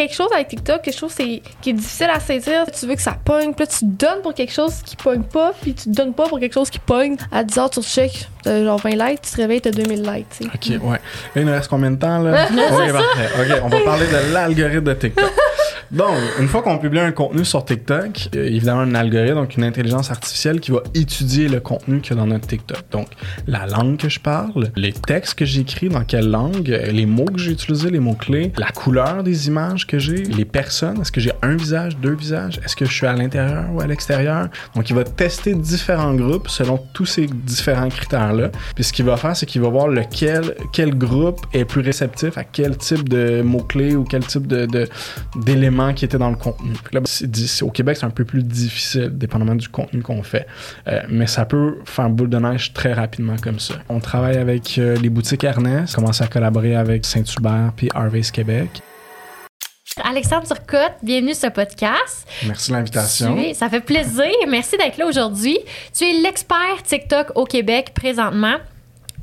quelque chose avec TikTok, quelque chose c'est- qui est difficile à saisir. Tu veux que ça pogne, puis là, tu donnes pour quelque chose qui pogne pas, puis tu donnes pas pour quelque chose qui pogne. À 10 heures, tu check, t'as genre 20 likes, tu te réveilles, t'as 2000 likes, tu sais. OK, ouais. Il nous reste combien de temps, là? Parfait. OK, on va parler de l'algorithme de TikTok. Donc, une fois qu'on publie un contenu sur TikTok, il y a évidemment un algorithme, donc une intelligence artificielle qui va étudier le contenu qu'il y a dans notre TikTok. Donc, la langue que je parle, les textes que j'écris, dans quelle langue, euh, les mots que j'ai utilisés, les mots-clés, la couleur des images que j'ai, les personnes, est-ce que j'ai un visage, deux visages, est-ce que je suis à l'intérieur ou à l'extérieur? Donc, il va tester différents groupes selon tous ces différents critères-là. Puis, ce qu'il va faire, c'est qu'il va voir lequel, quel groupe est plus réceptif à quel type de mots-clés ou quel type de, de- qui étaient dans le contenu. Là, au Québec, c'est un peu plus difficile, dépendamment du contenu qu'on fait. Euh, mais ça peut faire boule de neige très rapidement comme ça. On travaille avec euh, les boutiques Ernest, commence à collaborer avec Saint-Hubert puis Harvey's Québec. Alexandre Turcotte, bienvenue sur ce podcast. Merci de l'invitation. Es- ça fait plaisir. Merci d'être là aujourd'hui. Tu es l'expert TikTok au Québec présentement.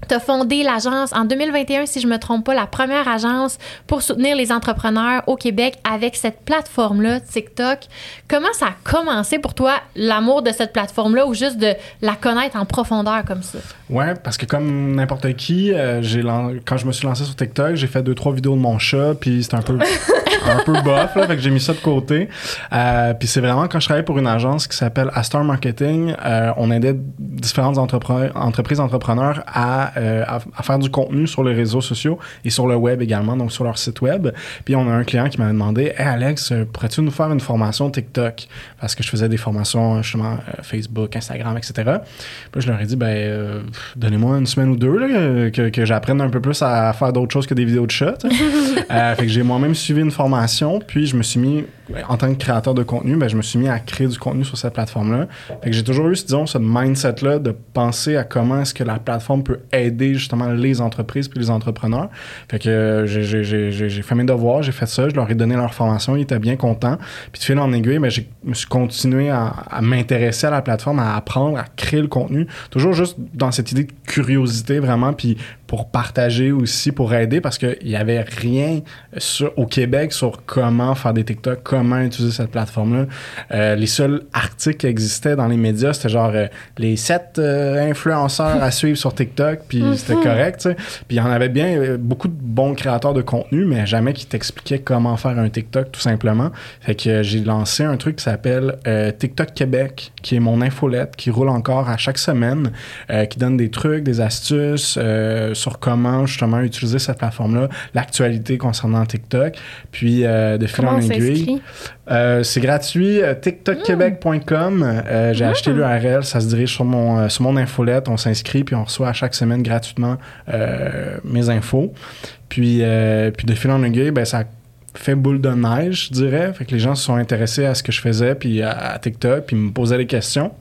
Tu as fondé l'agence en 2021, si je me trompe pas, la première agence pour soutenir les entrepreneurs au Québec avec cette plateforme-là, TikTok. Comment ça a commencé pour toi, l'amour de cette plateforme-là, ou juste de la connaître en profondeur comme ça? Ouais, parce que comme n'importe qui, euh, j'ai quand je me suis lancé sur TikTok, j'ai fait deux trois vidéos de mon chat, puis c'était un peu un peu bof là, fait que j'ai mis ça de côté. Euh, puis c'est vraiment quand je travaillais pour une agence qui s'appelle Astar Marketing, euh, on aidait différentes entrepre- entreprises entrepreneurs à, euh, à, faire du contenu sur les réseaux sociaux et sur le web également, donc sur leur site web. Puis on a un client qui m'avait demandé, hey Alex, euh, pourrais-tu nous faire une formation TikTok parce que je faisais des formations justement euh, Facebook, Instagram, etc. Puis je leur ai dit, ben, donnez-moi une semaine ou deux, que, j'apprenne un peu plus à faire d'autres choses que des vidéos de chat. fait que j'ai moi-même suivi une formation, puis je me suis mis, en tant que créateur de contenu, ben, je me suis mis à créer du contenu sur cette plateforme-là. Fait que j'ai toujours eu, disons, ce mindset-là de penser à comment est-ce que la plateforme peut aider justement les entreprises puis les entrepreneurs. Fait que euh, j'ai- fait mes devoirs, j'ai fait ça, je leur ai donné leur formation, ils étaient bien contents. Puis de fil en aiguille, ben, je me suis continué à, à m'intéresser à la plateforme, à apprendre, à créer le contenu. Toujours juste dans cette idée de curiosité vraiment, puis pour partager aussi, pour aider, parce qu'il n'y avait rien sur, au Québec sur comment faire des TikTok, comment utiliser cette plateforme-là. Euh, les seuls articles qui existaient dans les médias, c'était genre euh, les sept euh, influenceurs à suivre sur TikTok, puis c'était correct. Puis il y en avait bien beaucoup de bons créateurs de contenu, mais jamais qui t'expliquaient comment faire un TikTok, tout simplement. Fait que j'ai lancé un truc qui s'appelle TikTok Québec, qui est mon infolette, qui roule encore à chaque semaine, qui donne des trucs, des astuces sur comment justement utiliser cette plateforme-là, l'actualité concernant TikTok, puis euh, de fil Comment en aiguille. Euh, c'est gratuit, euh, tiktokquebec.com. Euh, J'ai acheté l'URL, ça se dirige sur mon, sur mon infolette. On s'inscrit, puis on reçoit à chaque semaine gratuitement mes infos. Puis, puis de fil en aiguille, ben, ça fait boule de neige, je dirais. Fait que les gens se sont intéressés à ce que je faisais, puis à, à TikTok, puis me posaient des questions.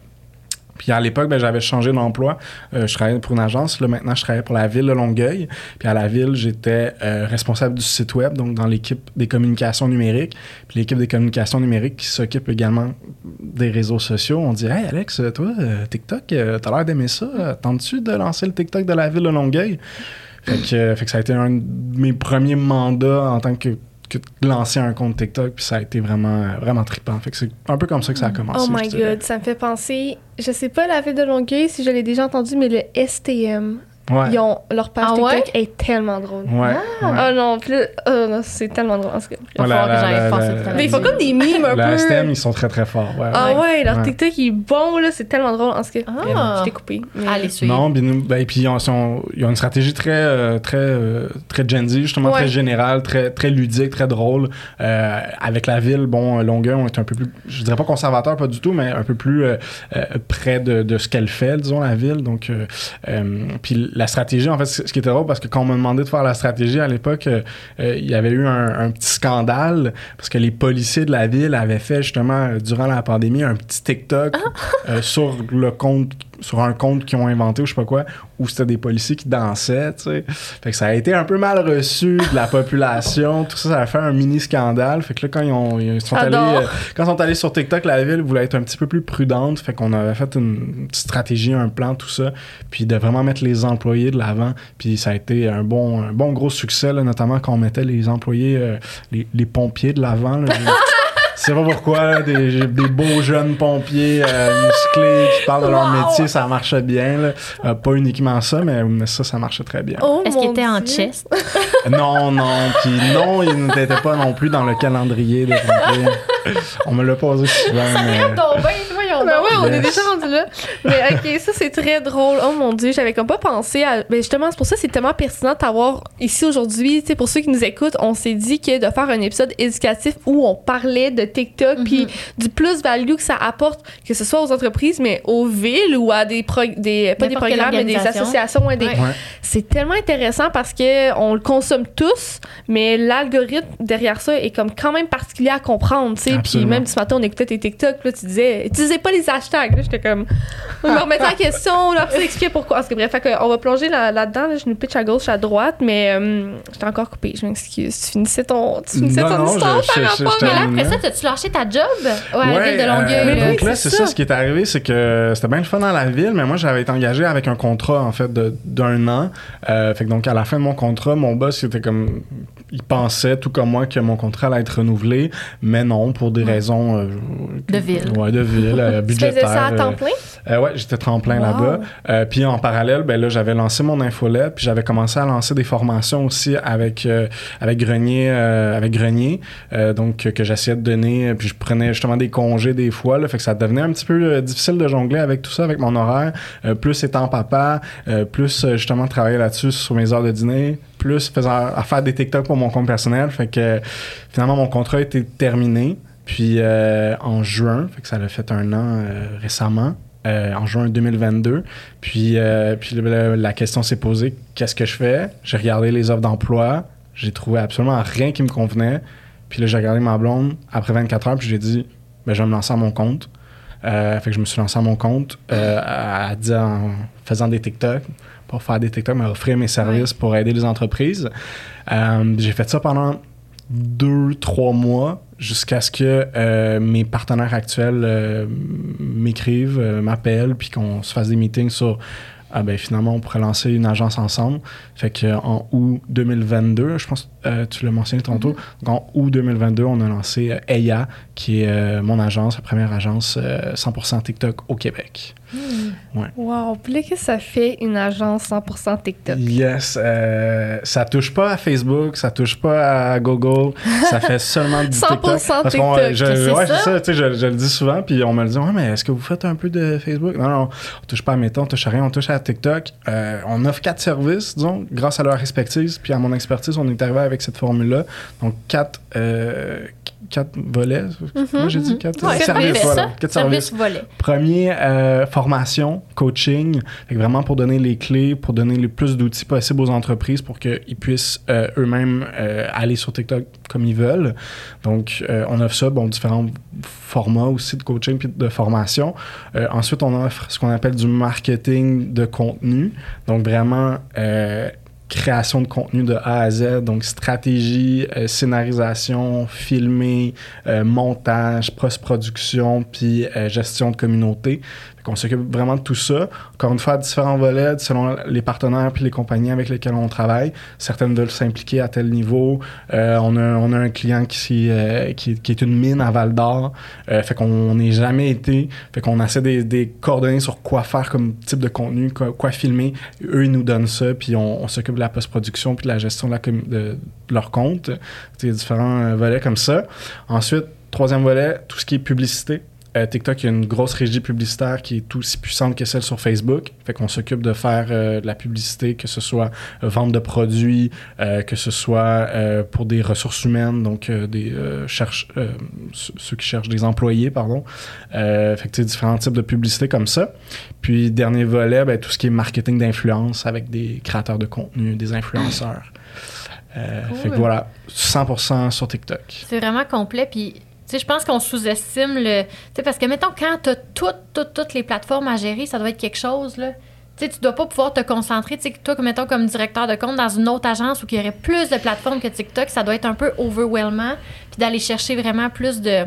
Puis à l'époque, ben, j'avais changé d'emploi. Euh, je travaillais pour une agence. Là, maintenant, je travaillais pour la ville de Longueuil. Puis à la ville, j'étais euh, responsable du site web, donc dans l'équipe des communications numériques. Puis l'équipe des communications numériques qui s'occupe également des réseaux sociaux. On dit Hey Alex, toi, euh, TikTok, euh, t'as l'air d'aimer ça. Tentes-tu de lancer le TikTok de la ville de Longueuil? Fait euh, fait que ça a été un de mes premiers mandats en tant que, que de lancer un compte TikTok. Puis ça a été vraiment, euh, vraiment trippant. Fait que c'est un peu comme ça que ça a commencé. Oh my god, ça me fait penser. Je sais pas la ville de Longueuil si je l'ai déjà entendu, mais le STM. Ouais. Ils ont, leur page Ah TikTok ouais? est tellement drôle. Ouais. ouais. Oh non, plus, oh non, c'est tellement drôle. En cas. Il Ouais, la- que la- j'aille la- la- à Mais ils font comme des mimes un Le peu. STEM, ils sont très très forts. Ouais, Ah ouais. ouais, leur Ouais. TikTok il est bon là, c'est tellement drôle. En cas, Ah. je t'ai coupé. mais- Allez, suivre. Non, puis nous- ben, puis ils ont, sont- ils ont une stratégie très, euh, très, euh, très Gen Z, justement, Ouais. très générale, très, très ludique, très drôle. Euh, avec la ville, bon, Longueuil, on est un peu plus, je dirais pas conservateur, pas du tout, mais un peu plus près de, de ce qu'elle fait, disons, la ville. Donc, euh, euh, puis la stratégie, en fait, ce qui était drôle, parce que quand on m'a demandé de faire la stratégie à l'époque, euh, euh, il y avait eu un, un petit scandale, parce que les policiers de la ville avaient fait, justement, euh, durant la pandémie, un petit TikTok euh, sur le compte sur un compte qu'ils ont inventé ou je sais pas quoi, où c'était des policiers qui dansaient, tu sais. Fait que ça a été un peu mal reçu de la population. Tout ça, ça a fait un mini scandale. Fait que là, quand ils, ont, ils sont allés, euh, quand ils sont allés sur TikTok, la ville voulait être un petit peu plus prudente. Fait qu'on avait fait une petite stratégie, un plan, tout ça. Puis de vraiment mettre les employés de l'avant. Puis ça a été un bon, un bon gros succès, là, notamment quand on mettait les employés, euh, les, les pompiers de l'avant. sais pas pourquoi, là, des, des beaux jeunes pompiers euh, musclés qui parlent de leur Wow! métier, ça marchait bien. là. Euh, pas uniquement ça, mais, mais ça, ça marchait très bien. Oh Est-ce qu'il était en chest? Non, non, puis non, il n'était pas non plus dans le calendrier des pompiers. On me l'a posé souvent, mais... Donc. ouais, on est déjà rendu là. Mais ok, ça c'est très drôle. Oh mon dieu, j'avais comme pas pensé à. Ben justement, c'est pour ça que c'est tellement pertinent de t'avoir ici aujourd'hui. Tu sais, pour ceux qui nous écoutent, on s'est dit que de faire un épisode éducatif où on parlait de TikTok puis du plus-value que ça apporte, que ce soit aux entreprises, mais aux villes ou à des, pro- des pas des programmes, mais des associations. ouais, des- Ouais. C'est tellement intéressant parce que on le consomme tous, mais l'algorithme derrière ça est comme quand même particulier à comprendre, tu sais. Puis même ce matin, on écoutait tes TikTok, là, tu disais, utilisez pas les hashtags. Là, j'étais comme, on me remettait en question, là, puis expliquer pourquoi. Parce que bref, fait on va plonger là- là-dedans. Là, je nous pitch à gauche, à droite, mais euh, j'étais encore coupée. Je m'excuse. Tu finissais ton, tu finissais Non, ton non, histoire je- par je- rapport je Mais à là, après ça, t'as-tu lâché ta job? Ouais, à la Ouais, ville de euh, Longueuil. Mais là? donc là, c'est ça. ça. Ce qui est arrivé, c'est que c'était bien le fun dans la ville, mais moi, j'avais été engagé avec un contrat, en fait, de- d'un an. Euh, fait que donc, à la fin de mon contrat, mon boss, il était comme. Il pensait, tout comme moi, que mon contrat allait être renouvelé, mais non, pour des raisons. euh, De ville. Ouais, de ville, euh, Tu budgétaire. faisais ça à temps euh, plein? euh, ouais, j'étais tremplin Wow. là-bas. Puis en parallèle, ben là, j'avais lancé mon infolette, puis j'avais commencé à lancer des formations aussi avec avec Grenier, avec Grenier, donc que j'essayais de donner. Puis je prenais justement des congés des fois, là, fait que ça devenait un petit peu difficile de jongler avec tout ça, avec mon horaire. Plus étant papa, plus justement travailler là-dessus sur mes heures de dîner, plus à faire des TikTok pour mon compte personnel. Fait que finalement mon contrat été terminé. Puis euh, en juin, fait que ça l'a fait un an euh, récemment, euh, en juin 2022. Puis, puis la question s'est posée qu'est-ce que je fais? J'ai regardé les offres d'emploi, j'ai trouvé absolument rien qui me convenait. Puis là, j'ai regardé ma blonde après 24 heures, puis j'ai dit ben, je vais me lancer à mon compte. Fait que je me suis lancé à mon compte, à, en faisant des TikTok, pas faire des TikTok, mais offrir mes services pour aider les entreprises. Euh, j'ai fait ça pendant deux, trois mois jusqu'à ce que euh, mes partenaires actuels euh, m'écrivent, m'appellent, puis qu'on se fasse des meetings sur ah ben finalement on pourrait lancer une agence ensemble. Fait que en août 2022, je pense euh, tu l'as mentionné tantôt, donc en août 2022, on a lancé EIA, qui est euh, mon agence, la première agence euh, 100% TikTok au Québec. Wow. Puis là, qu'est-ce que ça fait une agence 100% TikTok? Yes, euh, ça touche pas à Facebook, ça touche pas à Google, ça fait seulement du 100% TikTok. Parce qu'on, TikTok, je, c'est ouais, ça? c'est ça, tu sais, je, je le dis souvent, puis on me le dit, ouais, mais est-ce que vous faites un peu de Facebook? Non, non, on touche pas à Meta, on touche à rien, on touche à TikTok. Euh, on offre quatre services, disons, grâce à leur expertise, puis à mon expertise, on est arrivé avec cette formule-là. Donc, quatre, euh, quatre volets. Moi, j'ai dit quatre Ouais, quatre services, voilà. Quatre services. Service. Premier, euh, formation, coaching, vraiment pour donner les clés, pour donner le plus d'outils possibles aux entreprises pour qu'ils puissent euh, eux-mêmes euh, aller sur TikTok comme ils veulent. Donc, on offre ça, bon, différents formats aussi de coaching puis de formation. Ensuite, on offre ce qu'on appelle du marketing de contenu. Donc, vraiment... création de contenu de A à Z, donc stratégie, euh, scénarisation, filmer, euh, montage, post-production, puis euh, gestion de communauté. On s'occupe vraiment de tout ça. Encore une fois, différents volets, selon les partenaires puis les compagnies avec lesquelles on travaille. Certaines veulent s'impliquer à tel niveau. Euh, on, a, on a un client qui, euh, qui, qui est une mine à Val d'Or. Euh, fait qu'on n'est jamais été. Fait qu'on essaie des, des coordonnées sur quoi faire comme type de contenu, quoi, filmer. Eux, ils nous donnent ça, puis on, s'occupe de la post-production puis de la gestion de, de, leur compte. A différents volets comme ça. Ensuite, troisième volet, tout ce qui est publicité. Euh, TikTok, il y a une grosse régie publicitaire qui est aussi puissante que celle sur Facebook. Fait qu'on s'occupe de faire euh, de la publicité, que ce soit euh, vente de produits, que ce soit pour des ressources humaines, donc des cherche- ceux qui cherchent des employés, pardon. Fait que tu différents types de publicité comme ça. Puis dernier volet, ben, tout ce qui est marketing d'influence avec des créateurs de contenu, des influenceurs. Euh, Cool. Fait que voilà, 100% sur TikTok. C'est vraiment complet. Puis sais, je pense qu'on sous-estime le. Tu parce que, mettons, quand tu as toutes, toutes, toutes les plateformes à gérer, ça doit être quelque chose, là. Tu sais, tu dois pas pouvoir te concentrer. Tu toi, mettons, comme directeur de compte dans une autre agence où il y aurait plus de plateformes que TikTok, ça doit être un peu overwhelmant. Puis d'aller chercher vraiment plus de.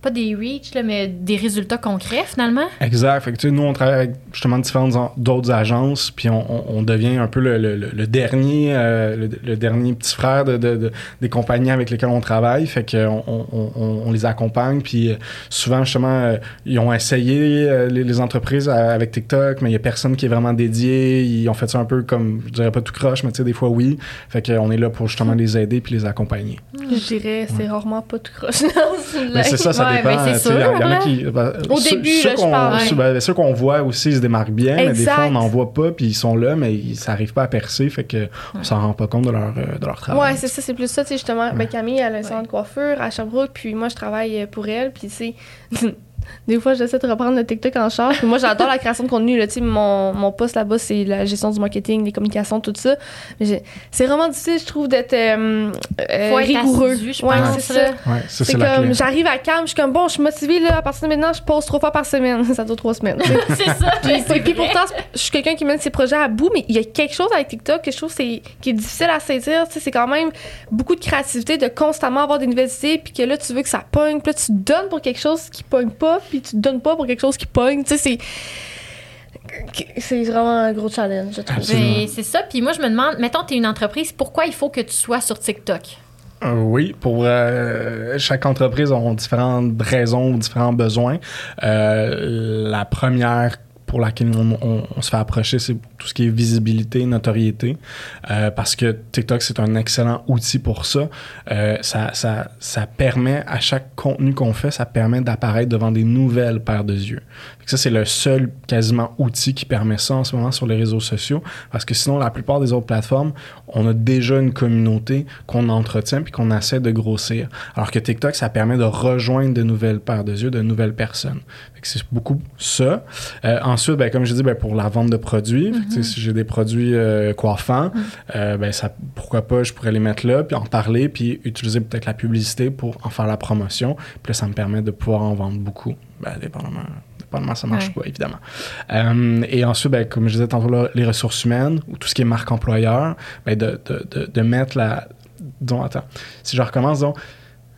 Pas des reach, là, mais des résultats concrets, finalement. Exact. Fait que, tu sais, nous, on travaille avec justement différentes en- d'autres agences, puis on, on- on devient un peu le, le- le- le dernier, euh, le, le dernier petit frère de, de- de- des compagnies avec lesquelles on travaille. Fait que on, on- les accompagne, puis euh, souvent, justement, euh, ils ont essayé euh, les, les entreprises avec TikTok, mais il y a personne qui est vraiment dédié. Ils ont fait ça un peu comme, je dirais pas tout croche, mais tu sais, des fois, oui. Fait qu'on est là pour justement les aider puis les accompagner. Je dirais, c'est rarement pas tout croche. Mais c'est ça, ça Ouais, dépend. ben, c'est euh, tu sais, Il y, sûr, en a là. qui. ben, Au ceux- début, ceux là, je qu'on- parle. ceux- ben, ceux qu'on voit aussi, ils se démarquent bien, mais des fois, on n'en voit pas, puis ils sont là, mais ils- ça n'arrive pas à percer, fait que on s'en rend pas compte de leur, euh, de leur travail. Ouais, c'est ça, c'est plus ça, tu sais, justement. Ben, Camille, elle a un salon de coiffure à Sherbrooke, puis moi, je travaille euh, pour elle, puis c'est. Des fois, j'essaie de reprendre le TikTok en charge. Moi, j'adore la création de contenu. Là. Tu sais, Mon, mon poste là-bas, c'est la gestion du marketing, les communications, tout ça. C'est vraiment difficile, je trouve, d'être euh, euh, rigoureux. assidu, je ouais, pense, c'est là. ça. Ouais, ça, C'est c'est la comme, j'arrive à calme, je suis comme, bon, je suis motivée, là, à partir de maintenant, je pose trois fois par semaine. ça dure trois semaines. c'est ça. Puis, puis pourtant, je suis quelqu'un qui mène ses projets à bout, mais il y a quelque chose avec TikTok que je trouve c'est, qui est difficile à saisir. Tu sais, c'est quand même beaucoup de créativité, de constamment avoir des nouvelles idées, puis que là, tu veux que ça pogne, puis là, tu donnes pour quelque chose qui pogne pas, puis tu donnes pas pour quelque chose qui pogne. Tu sais, c'est. C'est vraiment un gros challenge, je trouve. Ben, c'est ça. Puis moi, je me demande, mettons, tu es une entreprise, pourquoi il faut que tu sois sur TikTok? Euh, oui, pour euh, chaque entreprise ont différentes raisons ou différents besoins. Euh, la première pour laquelle on, on- on se fait approcher, c'est tout ce qui est visibilité, notoriété, Euh, parce que TikTok, c'est un excellent outil pour ça. Euh, ça, ça. Ça permet, à chaque contenu qu'on fait, ça permet d'apparaître devant des nouvelles paires de yeux. Ça, c'est le seul quasiment outil qui permet ça en ce moment sur les réseaux sociaux, parce que sinon, la plupart des autres plateformes, on a déjà une communauté qu'on entretient puis qu'on essaie de grossir. Alors que TikTok, ça permet de rejoindre de nouvelles paires de yeux, de nouvelles personnes. C'est beaucoup ça. Euh, ensuite, ben, comme je dis, ben, pour la vente de produits, si j'ai des produits euh, coiffants, euh, ben, ça, pourquoi pas, je pourrais les mettre là, puis en parler, puis utiliser peut-être la publicité pour en faire la promotion. Puis là, ça me permet de pouvoir en vendre beaucoup, ben, dépendamment. Dépendamment, ça marche Ouais. pas, évidemment. Euh, et ensuite, ben, comme je disais tantôt, là, les ressources humaines ou tout ce qui est marque employeur, ben, de, de, de, de mettre la. Disons, attends. Si je recommence, disons,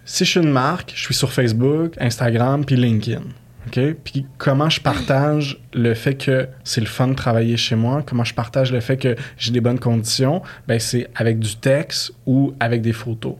si je suis une marque, je suis sur Facebook, Instagram, puis LinkedIn. OK? Puis comment je partage le fait que c'est le fun de travailler chez moi, comment je partage le fait que j'ai des bonnes conditions, ben c'est avec du texte ou avec des photos.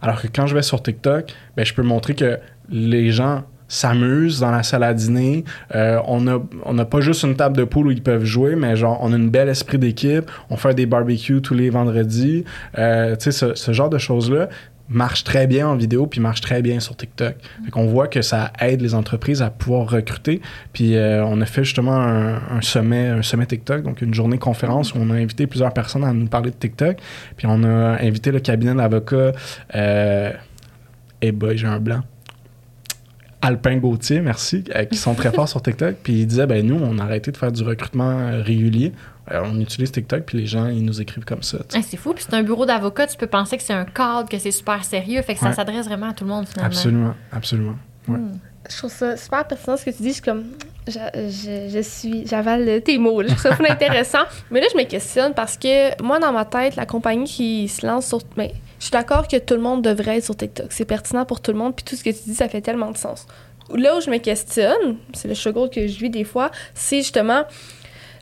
Alors que quand je vais sur TikTok, ben je peux montrer que les gens s'amusent dans la salle à dîner. Euh, on n'a on a pas juste une table de poule où ils peuvent jouer, mais genre, on a un bel esprit d'équipe. On fait des barbecues tous les vendredis. Euh, tu sais, ce, ce genre de choses-là marche très bien en vidéo puis marche très bien sur TikTok. Fait qu'on voit que ça aide les entreprises à pouvoir recruter. Puis euh, on a fait justement un, un sommet un sommet TikTok, donc une journée conférence où on a invité plusieurs personnes à nous parler de TikTok. Puis on a invité le cabinet d'avocats euh, eh boy, j'ai un blanc. Alpin Gauthier, merci, euh, qui sont très forts sur TikTok. Puis il disait, ben nous, on a arrêté de faire du recrutement régulier. Euh, on utilise TikTok, puis les gens, ils nous écrivent comme ça. Ah, c'est fou. Puis c'est un bureau d'avocat, tu peux penser que c'est un cadre, que c'est super sérieux. Fait que ça s'adresse vraiment à tout le monde, finalement. Absolument, absolument. Ouais. Je trouve ça super pertinent ce que tu dis. Je suis comme. Je, je, je suis. J'avale tes mots. là. Je trouve ça intéressant. Mais là, je me questionne parce que moi, dans ma tête, la compagnie qui se lance sur. Mais je suis d'accord que tout le monde devrait être sur TikTok. C'est pertinent pour tout le monde. Puis tout ce que tu dis, ça fait tellement de sens. Là où je me questionne, c'est le struggle que je vis des fois, c'est justement.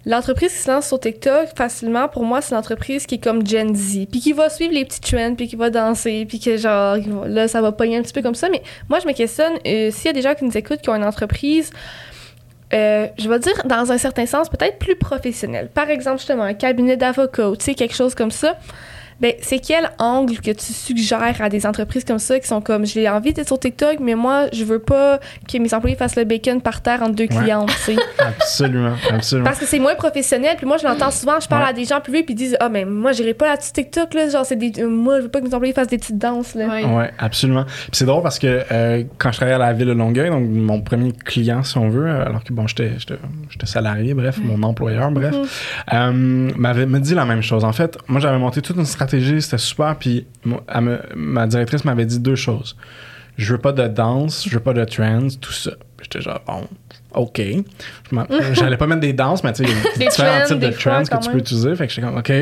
L'entreprise qui se lance sur TikTok, facilement, pour moi, c'est l'entreprise qui est comme Gen Z, puis qui va suivre les petits trends, puis qui va danser, puis que genre, là, ça va pogner un petit peu comme ça. Mais moi, je me questionne, euh, s'il y a des gens qui nous écoutent, qui ont une entreprise, euh, je vais dire, dans un certain sens, peut-être plus professionnelle. Par exemple, justement, un cabinet d'avocats, ou tu sais, quelque chose comme ça. Ben, c'est quel angle que tu suggères à des entreprises comme ça qui sont comme j'ai envie d'être sur TikTok, mais moi, je veux pas que mes employés fassent le bacon par terre entre deux Ouais. clientes, tu sais. Absolument, absolument. Parce que c'est moins professionnel. Puis moi, je l'entends souvent, je parle Ouais. à des gens plus vieux, puis ils disent Ah, mais moi, j'irai pas là-dessus TikTok, là. Genre, c'est des. euh, moi, je veux pas que mes employés fassent des petites danses, là. Ouais. Ouais, absolument. Puis c'est drôle parce que euh, quand je travaillais à la ville de Longueuil, donc mon premier client, si on veut, euh, alors que bon, j'étais, salarié, bref, mon employeur, bref, Mhm. euh, m'avait me dit la même chose. En fait, moi, j'avais monté toute une stratégie, c'était super, puis me- ma directrice m'avait dit deux choses. je veux pas de danse, je veux pas de trends, tout ça. J'étais genre, bon, OK. J'allais pas mettre des danses, mais tu sais, il y a différents trends, types de trends que tu peux utiliser. Fait que j'étais comme, OK.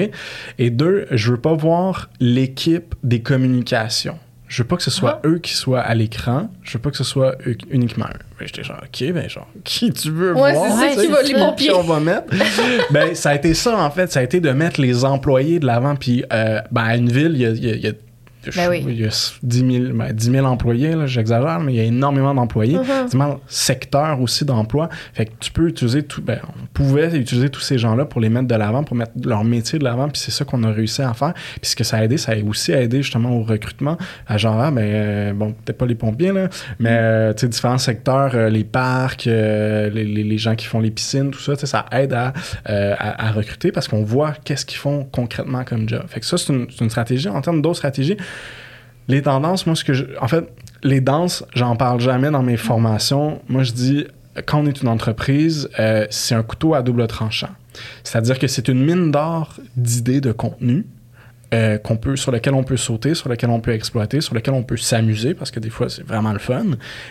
Et deux, je veux pas voir l'équipe des communications. Je veux pas que ce soit Ah. eux qui soient à l'écran. Je veux pas que ce soit eux uniquement eux. Que J'étais genre, OK, ben genre, qui tu veux Ouais, voir? c'est ça, qui va- les pompiers. on va mettre? ben, ça a été ça, en fait. Ça a été de mettre les employés de l'avant. Puis, euh, ben, à une ville, il y a, y a Ben oui. il y a 10 000, ben, 10 000 employés, là, j'exagère, mais il y a énormément d'employés, Mhm. énormément de secteurs aussi d'emploi. Fait que tu peux utiliser tout, ben, on pouvait utiliser tous ces gens-là pour les mettre de l'avant, pour mettre leur métier de l'avant, puis c'est ça qu'on a réussi à faire. Puis ce que ça a aidé, ça a aussi aidé justement au recrutement, à genre, ah, ben, euh, bon, peut-être pas les pompiers, là, mais, euh, tu sais, différents secteurs, euh, les parcs, euh, les, les- les gens qui font les piscines, tout ça, ça aide à, euh, à, à recruter parce qu'on voit qu'est-ce qu'ils font concrètement comme job. Fait que ça, c'est une, c'est une stratégie. En termes d'autres stratégies, les tendances, moi, ce que je. En fait, les danses, j'en parle jamais dans mes formations. Moi, je dis, quand on est une entreprise, euh, c'est un couteau à double tranchant. C'est-à-dire que c'est une mine d'or d'idées de contenu. euh, qu'on peut, sur lequel on peut sauter, sur lequel on peut exploiter, sur lequel on peut s'amuser, parce que des fois, c'est vraiment le fun.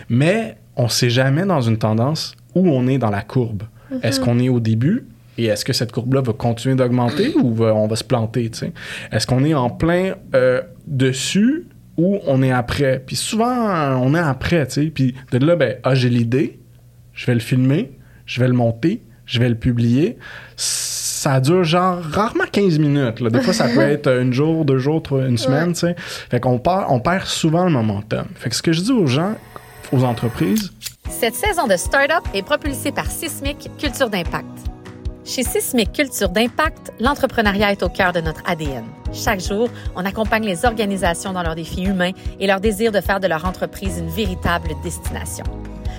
Mais on ne sait jamais dans une tendance où on est dans la courbe. Est-ce qu'on est au début et est-ce que cette courbe-là va continuer d'augmenter ou va- on va se planter, tu sais? Est-ce qu'on est en plein euh, dessus ou on est après? Puis souvent, on est après, tu sais. Puis de là, ben, ah, j'ai l'idée, je vais le filmer, je vais le monter, je vais le publier. Ça dure genre rarement 15 minutes. là. Des fois, ça peut être une jour, deux jours, trois- une semaine, tu sais. Fait qu'on perd, on perd souvent le momentum. Fait que ce que je dis aux gens, aux entreprises, Cette saison de Startup est propulsée par Sismic Culture d'Impact. Chez Sismic Culture d'Impact, l'entrepreneuriat est au cœur de notre ADN. Chaque jour, on accompagne les organisations dans leurs défis humains et leur désir de faire de leur entreprise une véritable destination.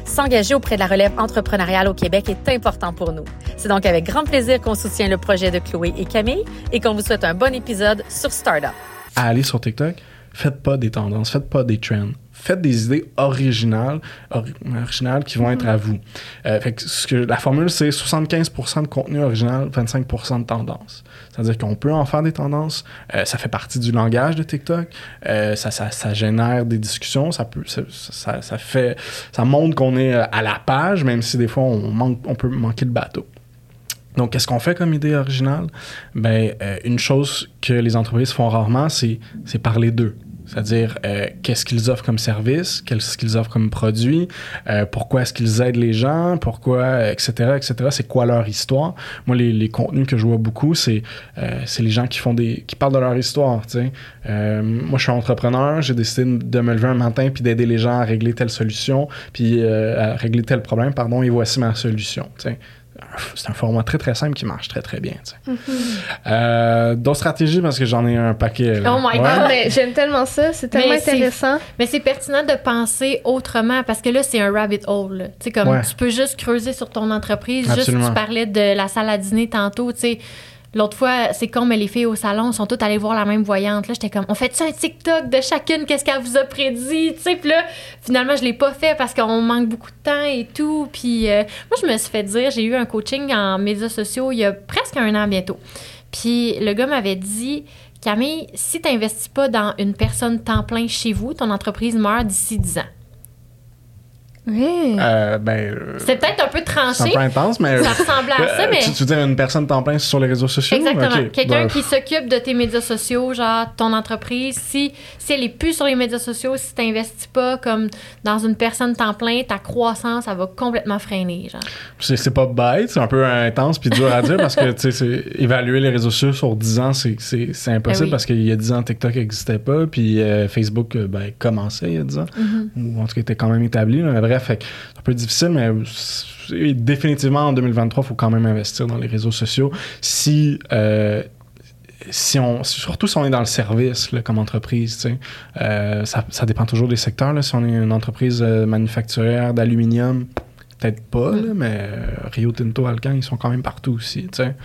S'engager auprès de la relève entrepreneuriale au Québec est important pour nous. C'est donc avec grand plaisir qu'on soutient le projet de Chloé et Camille et qu'on vous souhaite un bon épisode sur Startup. à aller sur TikTok, faites pas des tendances, faites pas des trends. Faites des idées originales, ori- originales qui vont être à vous. Euh, fait que ce que, la formule, c'est 75% de contenu original, 25% de tendance. C'est-à-dire qu'on peut en faire des tendances. euh, ça fait partie du langage de TikTok. euh, ça, ça, ça génère des discussions. Ça, peut, ça, ça, ça fait, ça montre qu'on est à la page, même si des fois on, manque, on peut manquer le bateau. Donc, qu'est-ce qu'on fait comme idée originale? Ben, euh, une chose que les entreprises font rarement, c'est parler d'eux. C'est-à-dire, euh, qu'est-ce qu'ils offrent comme service, qu'est-ce qu'ils offrent comme produit, euh, pourquoi est-ce qu'ils aident les gens, pourquoi, etc., etc., c'est quoi leur histoire? Moi, les, les contenus que je vois beaucoup, c'est euh, les gens qui font des qui parlent de leur histoire. Euh, moi, je suis entrepreneur, j'ai décidé de me lever un matin puis d'aider les gens à régler telle solution, puis à régler tel problème, pardon, et voici ma solution, tu sais c'est un format très très simple qui marche très très bien. tu sais. Euh, D'autres stratégies parce que j'en ai un paquet. là. Oh my Ouais. Ah, mais j'aime tellement ça, c'est tellement Mais c'est- intéressant. Mais c'est pertinent de penser autrement parce que là, c'est un rabbit hole. Tu sais, comme Ouais. tu peux juste creuser sur ton entreprise. Absolument. Juste, tu parlais de la salle à dîner tantôt, tu sais. L'autre fois, c'est mais les filles au salon sont toutes allées voir la même voyante. Là, j'étais comme, on fait ça un TikTok de chacune, qu'est-ce qu'elle vous a prédit, finalement, je l'ai pas fait parce qu'on manque beaucoup de temps et tout. Puis euh, moi, je me suis fait dire, j'ai eu un coaching en médias sociaux il y a presque un an bientôt. Puis le gars m'avait dit, Camille, si tu n'investis pas dans une personne temps plein chez vous, ton entreprise meurt d'ici 10 ans. Oui. Euh, ben, euh, C'est peut-être un peu c'est un tranché. peu intense, mais. Ça ressemblait à ça, Euh, mais. tu, tu veux dire une personne temps plein sur les réseaux sociaux? Exactement. Quelqu'un Ben, qui s'occupe de tes médias sociaux, genre ton entreprise. Si, si elle est plus sur les médias sociaux, si tu n'investis pas comme dans une personne temps plein, ta croissance, elle va complètement freiner. Genre. C'est c'est pas bête, c'est un peu intense puis dur à dire parce que, tu sais, évaluer les réseaux sociaux sur 10 ans, c'est- c'est c'est impossible Ben oui. parce qu'il y a 10 ans, TikTok n'existait pas puis euh, Facebook, ben, commençait il y a 10 ans. Mm-hmm. Ou en tout cas, était quand même établi. là. Bref, c'est un peu difficile, mais définitivement, en 2023, il faut quand même investir dans les réseaux sociaux. Si... euh, si on, surtout si on est dans le service là, comme entreprise, tu sais, euh, ça, ça dépend toujours des secteurs. Là. Si on est une entreprise euh, manufacturière d'aluminium, peut-être pas, là, mais euh, Rio Tinto, Alcan, ils sont quand même partout aussi. tu sais.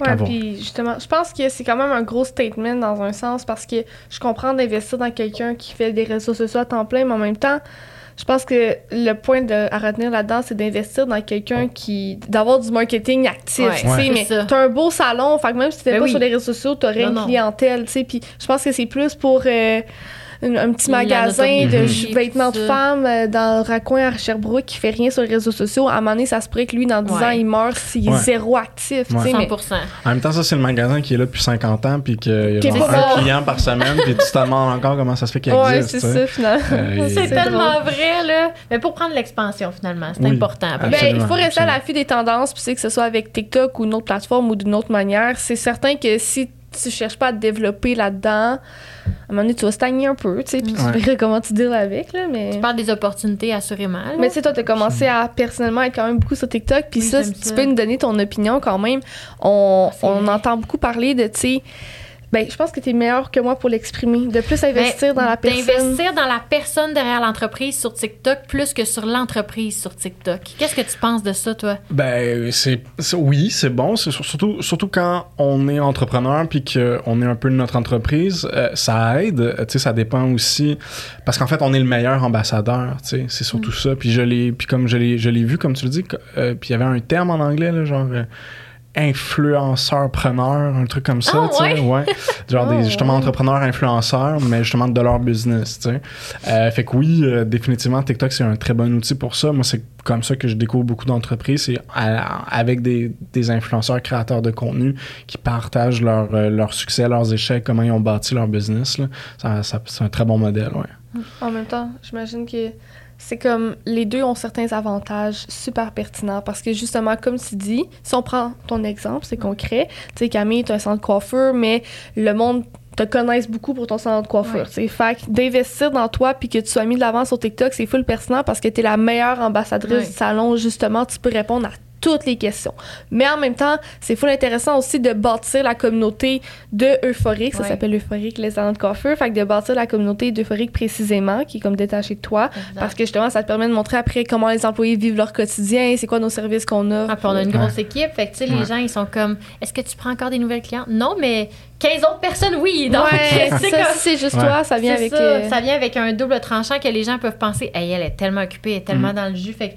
Ouais, Ah bon. puis justement, je pense que c'est quand même un gros statement dans un sens parce que je comprends d'investir dans quelqu'un qui fait des réseaux sociaux à temps plein, mais en même temps, je pense que le point de, à retenir là-dedans, c'est d'investir dans quelqu'un qui. d'avoir du marketing actif. Ouais, tu sais, Ouais. mais c'est ça. t'as un beau salon, fait que même si t'es Ben pas oui. sur les réseaux sociaux, t'aurais une non. clientèle, tu sais. Puis je pense que c'est plus pour. euh, un, un petit magasin de vêtements de femmes euh, dans le raccoin à Sherbrooke qui fait rien sur les réseaux sociaux. À un moment donné, ça se pourrait que lui, dans 10 Ouais. ans, il meurt s'il est Ouais. zéro actif. Ouais. sais, mais- 100 En même temps, ça, c'est le magasin qui est là depuis 50 ans, puis qu'il y a est un client par semaine, puis tu te demandes encore comment ça se fait qu'il Ouais, existe. c'est ça, finalement. Euh, C'est tellement vrai, là. Mais pour prendre l'expansion, finalement, c'est Oui. important. Ben, il faut rester à absolument. l'affût des tendances, puis c'est que ce soit avec TikTok ou une autre plateforme ou d'une autre manière. C'est certain que si tu cherches pas à te développer là-dedans, à un moment donné, tu vas stagner un peu, tu sais, puis Ouais. tu verras comment tu deals avec, là, mais... Tu parles des opportunités, assurément. là. Mais tu sais, toi, t'as commencé à personnellement être quand même beaucoup sur TikTok, puis Oui, ça, tu ça. peux nous donner ton opinion quand même. On, C'est on entend beaucoup parler de, tu sais, ben, je pense que t'es meilleur que moi pour l'exprimer, de plus investir Ben, dans la personne. D'investir dans la personne derrière l'entreprise sur TikTok plus que sur l'entreprise sur TikTok. Qu'est-ce que tu penses de ça, toi? Ben, c'est, oui, c'est bon. C'est sur- surtout, surtout quand on est entrepreneur puis qu'on est un peu de notre entreprise, euh, ça aide. Euh, Tu sais, ça dépend aussi parce qu'en fait, on est le meilleur ambassadeur. Tu sais, c'est surtout ça. Puis je l'ai, puis comme je l'ai, je l'ai vu, comme tu le dis, euh, puis il y avait un terme en anglais là, genre. euh, influenceur-preneur, un truc comme ça, Ah, tu sais, ouais? Genre Ah, des, justement, ouais. entrepreneurs influenceurs, mais justement de leur business, tu sais. Euh, fait que oui, euh, définitivement, TikTok, c'est un très bon outil pour ça. Moi, c'est comme ça que je découvre beaucoup d'entreprises, c'est à- avec des, des influenceurs créateurs de contenu qui partagent leur, euh, leur succès, leurs échecs, comment ils ont bâti leur business. Là. Ça, ça- c'est un très bon modèle, ouais. En même temps, j'imagine que c'est comme les deux ont certains avantages super pertinents parce que justement, comme tu dis, si on prend ton exemple, c'est concret. Tu sais, Camille, tu as un centre de coiffeur, mais le monde te connaisse beaucoup pour ton centre de coiffeur. Ouais. Fait que d'investir dans toi puis que tu sois mis de l'avant sur TikTok, c'est full pertinent parce que tu es la meilleure ambassadrice Ouais. du salon. Justement, tu peux répondre à toutes les questions. Mais en même temps, c'est full intéressant aussi de bâtir la communauté de Euphorique. Ça Ouais. s'appelle Euphorique, les de coiffeur. Fait que de bâtir la communauté d'Euphorique précisément, qui est comme détachée de toi. Parce que justement, ça te permet de montrer après comment les employés vivent leur quotidien, c'est quoi nos services qu'on a. Ah, puis on a une Ouais. grosse équipe. Fait que, tu sais, les Ouais. gens, ils sont comme, est-ce que tu prends encore des nouvelles clientes? Non, mais 15 autres personnes, oui. Donc, ouais, c'est ça, comme- si c'est juste Ouais. toi, ça vient avec. ça. euh, Ça vient avec un double tranchant que les gens peuvent penser, hey, elle est tellement occupée, elle est tellement Mm. dans le jus. Fait que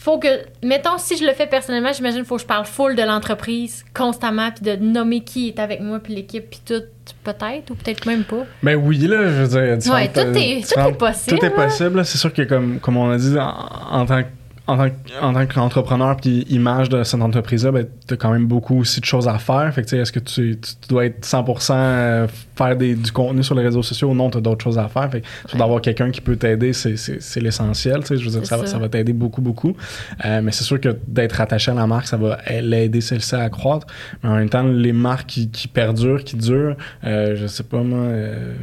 faut que, mettons, si je le fais personnellement, j'imagine faut que je parle full de l'entreprise constamment, puis de nommer qui est avec moi, puis l'équipe, puis tout, peut-être, ou peut-être même pas. Ben oui, là, je veux dire. Ouais, tout est- euh, tout est possible, Tout est possible. C'est sûr que, comme, comme on a dit, en, en tant que en tant, que- en tant qu'entrepreneur puis image de cette entreprise-là, ben, tu as quand même beaucoup aussi de choses à faire. Fait que, tu sais, est-ce que tu, tu- tu dois être 100% euh, faire des, du contenu sur les réseaux sociaux ou non, tu as d'autres choses à faire. Fait que Ouais. d'avoir quelqu'un qui peut t'aider, c'est, c'est, c'est l'essentiel. tu sais. Je veux dire, ça, va- ça. ça va t'aider beaucoup, beaucoup. Euh, mais c'est sûr que d'être attaché à la marque, ça va l'aider celle-ci à croître. Mais en même temps, les marques qui, qui perdurent, qui durent, euh, je sais pas moi. euh,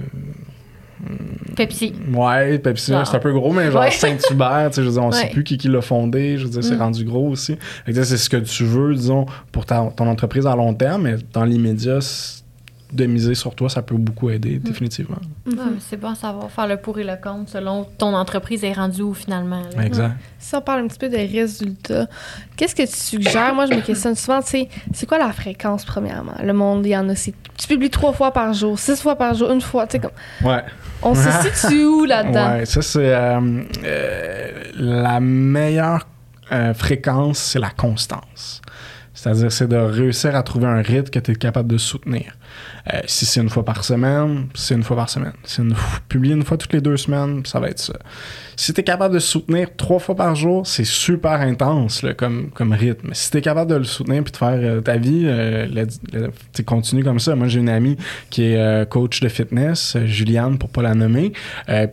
Pepsi. Ouais, Pepsi, c'est un peu gros, mais genre Ouais. Saint-Hubert, tu sais, je veux dire, on sait Ouais. plus qui, qui l'a fondé, je veux dire, c'est Mm. rendu gros aussi. C'est ce que tu veux, disons, pour ta- ton entreprise à long terme, mais dans l'immédiat, de miser sur toi, ça peut beaucoup aider, définitivement. mhm. Ouais, mais c'est bon à savoir faire le pour et le contre selon ton entreprise est rendue où finalement. là. Exact. Si on parle un petit peu des résultats, qu'est-ce que tu suggères? Moi, je me questionne souvent, tu sais, c'est quoi la fréquence, premièrement? Le monde, il y en a, c'est- tu publies trois fois par jour, six fois par jour, une fois, tu sais, comme, Ouais. on se situe où là-dedans? Ouais, ça, c'est euh, euh, la meilleure euh, fréquence, c'est la constance. C'est-à-dire, c'est de réussir à trouver un rythme que tu es capable de soutenir. Euh, si c'est une fois par semaine, c'est une fois par semaine. Si une publier une fois toutes les deux semaines, ça va être ça. Si tu es capable de soutenir trois fois par jour, c'est super intense là, comme, comme rythme. Si tu es capable de le soutenir puis de faire euh, ta vie, euh, tu continue comme ça. Moi, j'ai une amie qui est euh, coach de fitness, euh, Juliane, pour pas la nommer,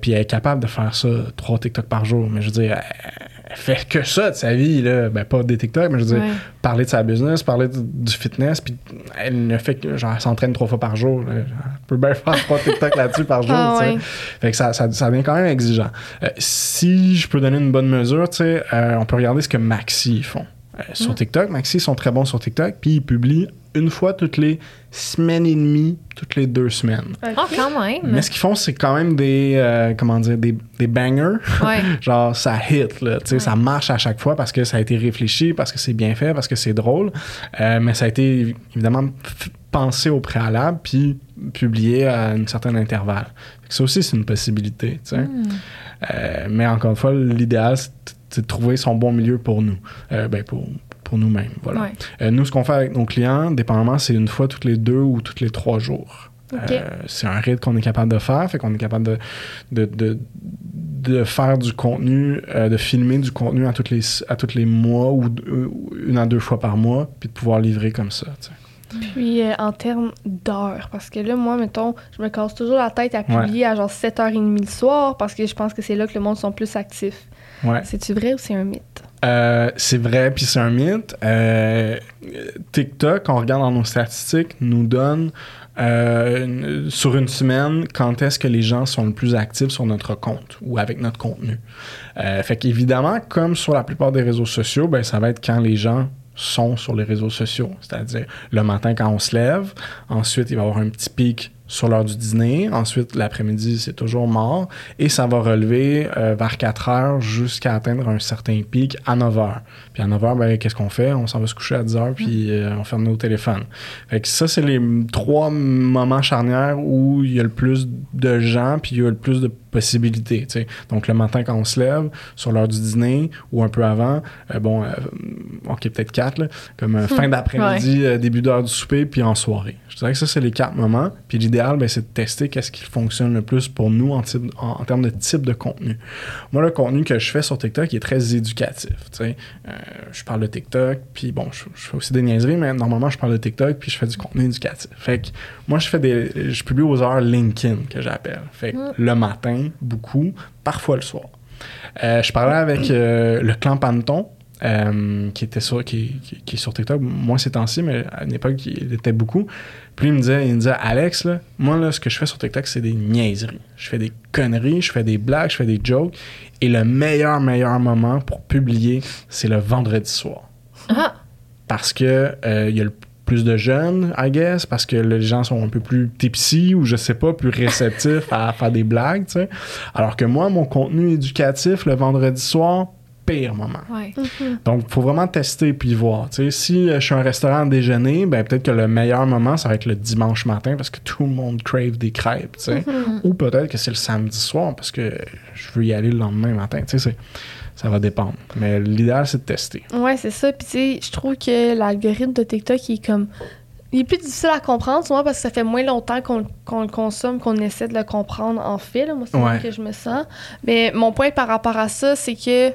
puis elle est capable de faire ça, trois TikTok par jour. Mais je veux dire, elle, elle fait que ça de sa vie, là. Ben, pas des TikTok, mais je veux dire, Ouais. parler de sa business, parler de- du fitness, puis elle ne fait que, genre, elle s'entraîne trois fois par jour. là. Elle peut bien faire trois TikTok là-dessus par jour, Ah tu sais. ouais. Fait que ça, ça, ça devient quand même exigeant. Euh, si je peux donner une bonne mesure, tu sais, euh, on peut regarder ce que Maxi font. Euh, sur TikTok, Maxi sont très bons sur TikTok, puis ils publient une fois toutes les semaines et demie, toutes les deux semaines. Ok. Ah, quand même. Mais ce qu'ils font, c'est quand même des, euh, comment dire, des, des bangers. Ouais. Genre, ça hit, là, tu sais, Ouais. ça marche à chaque fois parce que ça a été réfléchi, parce que c'est bien fait, parce que c'est drôle. Euh, mais ça a été évidemment pensé au préalable, puis publié à un certain intervalle. Ça aussi, c'est une possibilité, tu sais. Euh, mais encore une fois, l'idéal, c'est trouver son bon milieu pour nous. Euh, ben, pour, pour nous-mêmes, voilà. Ouais. Euh, nous, ce qu'on fait avec nos clients, dépendamment, c'est une fois toutes les deux ou toutes les trois jours. Ok. Euh, c'est un rythme qu'on est capable de faire, fait qu'on est capable de, de, de, de faire du contenu, euh, de filmer du contenu à tous les, à tous les mois ou une à deux fois par mois, puis de pouvoir livrer comme ça. tu sais. Puis euh, en termes d'heures, parce que là, moi, mettons, je me casse toujours la tête à Ouais. publier à genre 7h30 le soir parce que je pense que c'est là que le monde sont plus actifs. Ouais. C'est-tu vrai ou c'est un mythe? Euh, c'est vrai, puis c'est un mythe. Euh, TikTok, quand on regarde dans nos statistiques, nous donne euh, sur une semaine quand est-ce que les gens sont le plus actifs sur notre compte ou avec notre contenu. Fait qu'évidemment, comme sur la plupart des réseaux sociaux, ben, ça va être quand les gens sont sur les réseaux sociaux. C'est-à-dire le matin quand on se lève, ensuite il va y avoir un petit pic sur l'heure du dîner, ensuite l'après-midi c'est toujours mort, et ça va relever euh, vers 4 heures jusqu'à atteindre un certain pic à 9 heures. Puis à 9 heures, ben, qu'est-ce qu'on fait? On s'en va se coucher à 10 heures, puis euh, on ferme nos téléphones. Fait que ça, c'est les trois moments charnières où il y a le plus de gens, puis il y a le plus de possibilités. tu sais. Donc le matin quand on se lève, sur l'heure du dîner ou un peu avant, euh, bon, euh, ok, peut-être 4, là, comme fin d'après-midi, euh, début d'heure du souper, puis en soirée. Je dirais que ça, c'est les quatre moments. Puis l'idéal, ben, c'est de tester qu'est-ce qui fonctionne le plus pour nous en, type- en, en termes de type de contenu. Moi, le contenu que je fais sur TikTok il est très éducatif. Euh, je parle de TikTok, puis bon, je, je fais aussi des niaiseries, mais normalement, je parle de TikTok, puis je fais du contenu éducatif. Fait que moi, je fais des. Je publie aux heures LinkedIn, que j'appelle. Fait que le matin, beaucoup, parfois le soir. Euh, je parlais avec euh, le clan Panton, euh, qui était sur, qui, qui- qui est sur TikTok, moins ces temps-ci, mais à une époque, il était beaucoup. Puis il me disait, il me disait, Alex, là, moi, là, ce que je fais sur TikTok, c'est des niaiseries. Je fais des conneries, je fais des blagues, je fais des jokes. Et le meilleur, meilleur moment pour publier, c'est le vendredi soir. Ah, Parce que euh, il y a le plus de jeunes, I guess, parce que les gens sont un peu plus tipsy ou je sais pas, plus réceptifs à faire des blagues, tu sais. Alors que moi, mon contenu éducatif le vendredi soir, pire moment. ouais. Donc, il faut vraiment tester puis voir. Tu sais, si euh, je suis un restaurant à déjeuner, ben peut-être que le meilleur moment, ça va être le dimanche matin parce que tout le monde crave des crêpes, tu sais. Ou peut-être que c'est le samedi soir parce que je veux y aller le lendemain matin. Tu sais, c'est- ça va dépendre. Mais l'idéal, c'est de tester. Ouais, c'est ça. Puis tu sais, je trouve que l'algorithme de TikTok, il est comme. Il est plus difficile à comprendre, souvent parce que ça fait moins longtemps qu'on qu'on le consomme, qu'on essaie de le comprendre en fait. là. Moi, c'est Ouais. que je me sens. Mais mon point par rapport à ça, c'est que.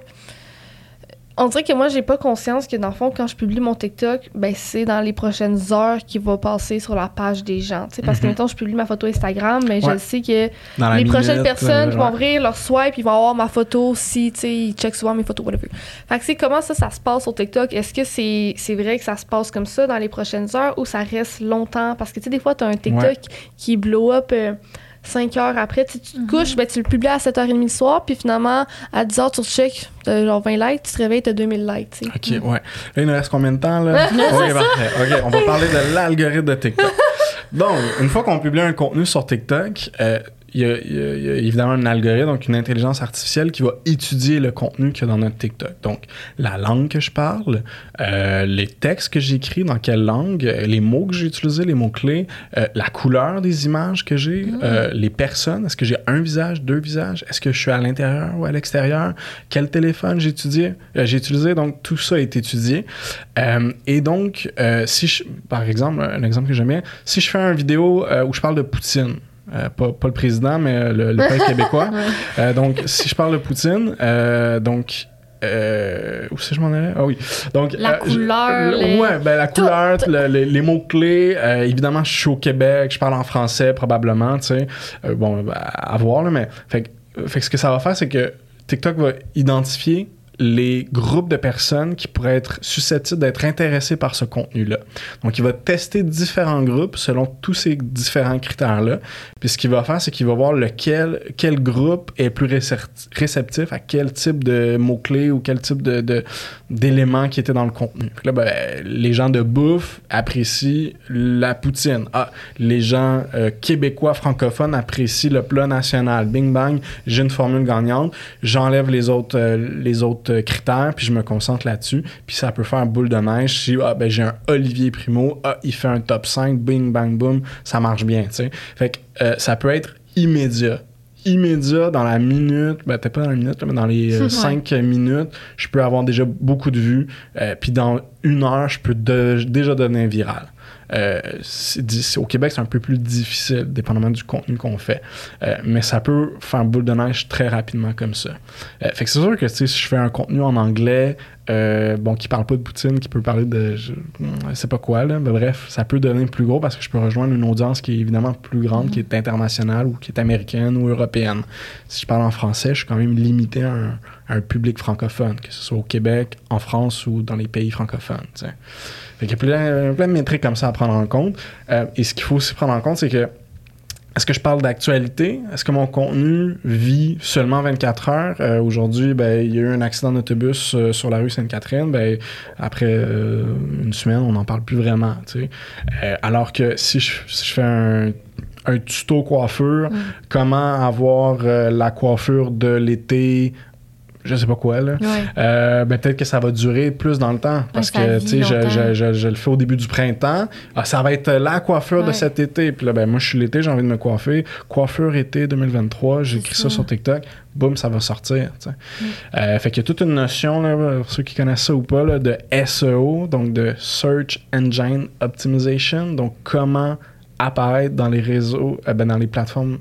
On dirait que moi, j'ai pas conscience que dans le fond, quand je publie mon TikTok, ben c'est dans les prochaines heures qu'il va passer sur la page des gens. Parce que, Mhm. mettons, je publie ma photo Instagram, mais Ouais. je sais que Dans les prochaines minute, personnes euh, qui vont ouvrir leur swipe, ils vont avoir ma photo si, tu sais, ils checkent souvent mes photos, whatever. Fait que c'est comment ça, ça se passe sur TikTok? Est-ce que c'est vrai que ça se passe comme ça dans les prochaines heures ou ça reste longtemps? Parce que, tu sais, des fois, tu as un TikTok Ouais. qui blow up 5 heures après. Tu sais, tu te couches, ben, tu le publies à 7h30 le soir, puis finalement, à 10h, tu check, t'as genre 20 likes, tu te réveilles, t'as 2000 likes, tu sais. OK, ouais. Là, il nous reste combien de temps, là? OK, parfait. OK, on va parler de l'algorithme de TikTok. Donc, une fois qu'on publie un contenu sur TikTok, euh, il y, a, il y a- il y a évidemment un algorithme, donc une intelligence artificielle qui va étudier le contenu qu'il y a dans notre TikTok. Donc, la langue que je parle, euh, les textes que j'écris, dans quelle langue, euh, les mots que j'ai utilisés, les mots-clés, euh, la couleur des images que j'ai, euh, les personnes, est-ce que j'ai un visage, deux visages, est-ce que je suis à l'intérieur ou à l'extérieur, quel téléphone j'ai étudié, j'ai utilisé, donc tout ça est étudié. Et donc, si je, par exemple, un exemple que j'aime bien, si je fais une vidéo où je parle de Poutine, euh, pas, pas le président, mais euh, le, le peuple québécois. Euh, donc, si je parle de Poutine, euh, donc. Où c'est que je m'en allais? Ah oui. Donc, La je- couleur, le- les- Ouais, ben, la couleur, le- le- les mots-clés. évidemment, je suis au Québec, je parle en français probablement, tu sais. Bon, ben, à voir, là, mais. Fait que ce que ça va faire, c'est que TikTok va identifier les groupes de personnes qui pourraient être susceptibles d'être intéressés par ce contenu-là. Donc, il va tester différents groupes selon tous ces différents critères-là. Puis, ce qu'il va faire, c'est qu'il va voir lequel, quel groupe est plus récep- réceptif à quel type de mots-clés ou quel type de, d'éléments qui étaient dans le contenu. Là, ben, les gens de bouffe apprécient la poutine. Ah, les gens euh, québécois francophones apprécient le plat national. Bing bang, j'ai une formule gagnante. J'enlève les autres, euh, les autres euh, critères, puis je me concentre là-dessus. Puis ça peut faire boule de neige. Si ah, ben, j'ai un Olivier Primo, ah, il fait un top 5, bing bang boom, ça marche bien. Fait que euh, ça peut être immédiat immédiat dans la minute, ben peut-être pas dans la minute, mais dans les Ouais. 5 minutes, je peux avoir déjà beaucoup de vues. euh, puis dans une heure, je peux de- déjà devenir viral. Euh, au Québec, c'est un peu plus difficile, dépendamment du contenu qu'on fait. Euh, mais ça peut faire boule de neige très rapidement comme ça. Euh, fait que c'est sûr que si je fais un contenu en anglais, bon, qui parle pas de Poutine, qui peut parler de je, je sais pas quoi, là, mais bref, ça peut devenir plus gros parce que je peux rejoindre une audience qui est évidemment plus grande, qui est internationale ou qui est américaine ou européenne. Si je parle en français, je suis quand même limité à un, à un public francophone, que ce soit au Québec, en France ou dans les pays francophones. Fait qu'il y a plein, plein de métriques comme ça à prendre en compte. Euh, et ce qu'il faut aussi prendre en compte, c'est que est-ce que je parle d'actualité? Est-ce que mon contenu vit seulement 24 heures? Euh, Aujourd'hui, ben, il y a eu un accident d'autobus euh, sur la rue Sainte-Catherine. Ben, après euh, une semaine, on n'en parle plus vraiment. tu sais. Euh, alors que si je, si je fais un, un tuto coiffure, comment avoir euh, la coiffure de l'été, je sais pas quoi, là. Euh, ben, peut-être que ça va durer plus dans le temps. Parce que, tu sais, je, je, je, je le fais au début du printemps. Ah, ça va être la coiffure de cet été. Puis là, ben, moi, je suis l'été, j'ai envie de me coiffer. Coiffure été 2023, j'écris ça. ça. sur TikTok. Boum, ça va sortir. Mm. Euh, fait qu'il y a toute une notion, là, pour ceux qui connaissent ça ou pas, là, de SEO, donc de Search Engine Optimization. Donc, comment apparaître dans les réseaux, euh, ben, dans les plateformes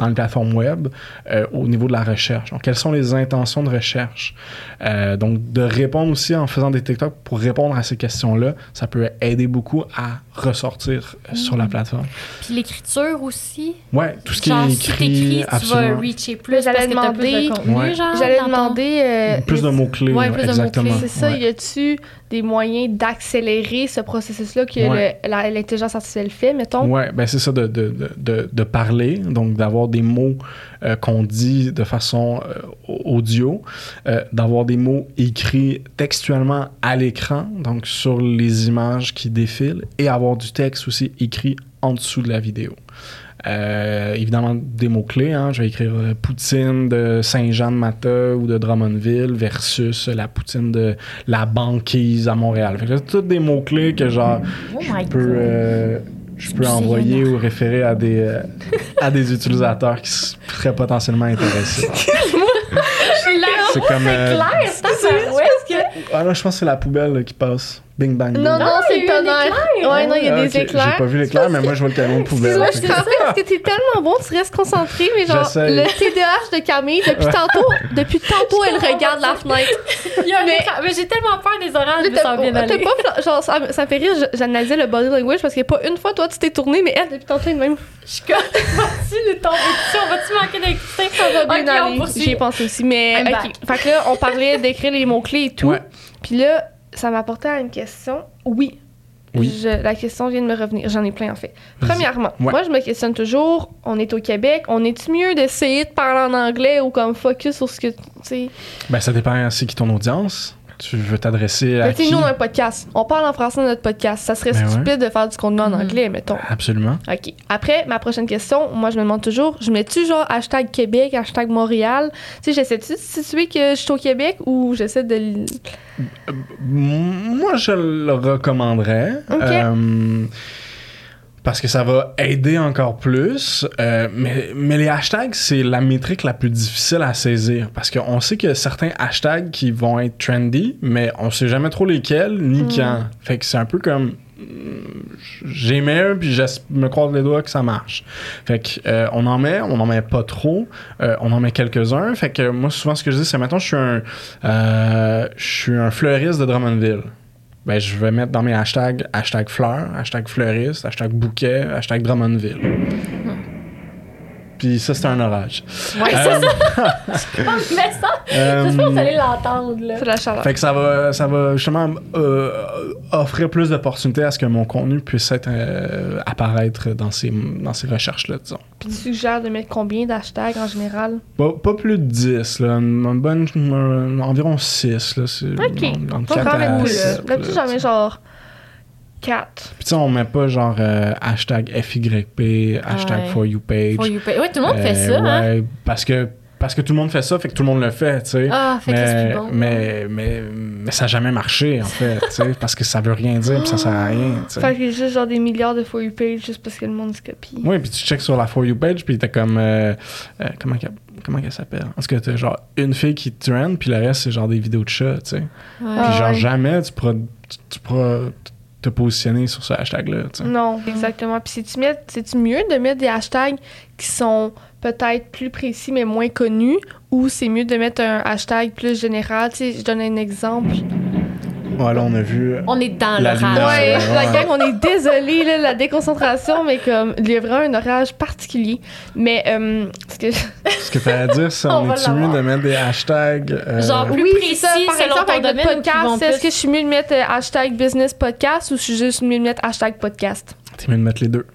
dans les plateformes web euh, au niveau de la recherche. Donc, quelles sont les intentions de recherche? Euh, donc, de répondre aussi en faisant des TikTok pour répondre à ces questions-là, ça peut aider beaucoup à ressortir euh, sur la plateforme. Puis l'écriture aussi. Ouais, tout ce qui genre, est si écrit, t'écris, tu vas absolument. reacher plus J'allais parce que t'as plus demander- de contenu, Ouais. genre. J'allais demander. euh, Plus de est-ce- mots-clés, Ouais, plus exactement. C'est ça, Ouais. y a-tu des moyens d'accélérer ce processus-là que Ouais. le- la- l'intelligence artificielle fait, mettons? Ouais, ben c'est ça de, de, de, de, de parler, donc d'avoir des mots euh, qu'on dit de façon euh, audio, euh, d'avoir des mots écrits textuellement à l'écran, donc sur les images qui défilent, et avoir du texte aussi écrit en dessous de la vidéo. Euh, évidemment, des mots-clés. Hein. Je vais écrire euh, Poutine de Saint-Jean-de-Mata ou de Drummondville versus la Poutine de la banquise à Montréal. Fait que là, tous des mots-clés que genre Oh my je peux, euh, je peux envoyer ou référer à des, euh, à des utilisateurs qui seraient potentiellement intéressés. C'est comme. euh, clair, c'est ah non, je pense que c'est la poubelle là, qui passe. Bing bang. boom. Non, non, y c'est le tonnerre. Ouais, non, il y a Ah, des ok, J'ai éclairs. pas vu l'éclair, mais moi je vois le camion de poubelle. Fait je pensais parce que t'es tellement bon, tu restes concentré, mais genre, le TDAH de Camille, depuis Ouais. tantôt, depuis tantôt, elle regarde la fenêtre. Il y a un Mais- écran. Mais j'ai tellement peur des orages, mais ça va bien t'as aller. pas, fla- genre, ça, ça me fait rire, j'analysais le body language parce qu'il y a pas une fois, toi, tu t'es tourné, mais elle, depuis tantôt, elle même. Je suis comme, vas-tu le tomber dessus? On va-tu manquer d'écouter? Ça va bien aller. J'y ai pensé aussi, mais. Fait que là, on parlait d'écrire les mots-clés et tout. Puis là, ça m'apportait à une question. Oui. Oui. Je- la question vient de me revenir. J'en ai plein, en fait. Premièrement, Ouais. moi, je me questionne toujours. On est au Québec. On est-tu mieux d'essayer de parler en anglais ou comme focus sur ce que. Tu sais? Ben, ça dépend aussi qui ton audience. Tu veux t'adresser à Mais tu sais, qui? nous, on a un podcast. On parle en français dans notre podcast. Ça serait Ben ouais. stupide de faire du contenu en Mhm. anglais, mettons. Absolument. OK. Après, ma prochaine question, moi, je me demande toujours, je mets-tu genre hashtag Québec, hashtag Montréal? Tu sais, j'essaie-tu de situer que je suis au Québec ou j'essaie de... l- Moi, je le recommanderais. Ok. Euh, parce que ça va aider encore plus. Euh, mais, mais les hashtags, c'est la métrique la plus difficile à saisir. Parce qu'on sait qu'il y a certains hashtags qui vont être trendy, mais on sait jamais trop lesquels ni quand. Fait que c'est un peu comme. mm, J'ai mis un, puis je me croise les doigts que ça marche. Fait que euh, on en met, on en met pas trop, euh, on en met quelques-uns. Fait que moi souvent ce que je dis c'est maintenant je suis un euh, je suis un fleuriste de Drummondville. Ben je vais mettre dans mes hashtags hashtag fleur, hashtag fleuriste, hashtag bouquet, hashtag Drummondville. Puis ça c'est un orage. Ouais, Euh, mais ça, euh, je pense que vous allez l'entendre, là. C'est la chaleur. fait que ça va, ça va justement euh, offrir plus d'opportunités à ce que mon contenu puisse être euh, apparaître dans ces, dans ces recherches-là, disons. Puis tu suggères de mettre combien d'hashtags en général? Pas, pas plus de 10, là. Une, une bonne, un- environ 6, là. C'est OK. Pas quand même beaucoup, là. là. Mets genre 4. Puis tu sais, on met pas genre euh, hashtag FYP, hashtag for you page. For you pay. Ouais, tout le monde fait Euh, ça, hein? ouais, parce que, parce que tout le monde fait ça, fait que tout le monde le fait, tu sais. Ah, fait que mais, bon. mais, mais, mais ça n'a jamais marché, en fait, tu sais, parce que ça veut rien dire, puis ça sert à rien, tu sais. Fait qu'il y a juste genre des milliards de For You page juste parce que le monde se copie. Oui, puis tu checks sur la For You page, puis t'as comme. euh, euh, comment qu'elle comment s'appelle? En tout cas, t'as genre une fille qui trend, puis le reste, c'est genre des vidéos de chats, tu sais. Ouais. Ah, Puis genre, ouais. jamais tu pourras. Tu, tu pourras te positionner sur ce hashtag-là. Non, exactement. Puis c'est-tu c'est-tu mieux de mettre des hashtags qui sont peut-être plus précis mais moins connus ou c'est mieux de mettre un hashtag plus général? Tu sais, je donne un exemple. Voilà, on a vu. euh, On est dans l'orage. Ouais, ouais, la ouais. gang, on est désolé, là, la déconcentration, mais comme, il y a vraiment un orage particulier. Mais, euh, ce que Ce que tu à dire, c'est On est-tu mieux de mettre des hashtags. euh, Genre, Plus oui, précis c'est ça. Par selon exemple, ton avec notre domaine qui podcast, est-ce plus- que je suis mieux de mettre euh, hashtag business podcast ou je suis juste mieux de mettre hashtag podcast? T'es mieux de mettre les deux.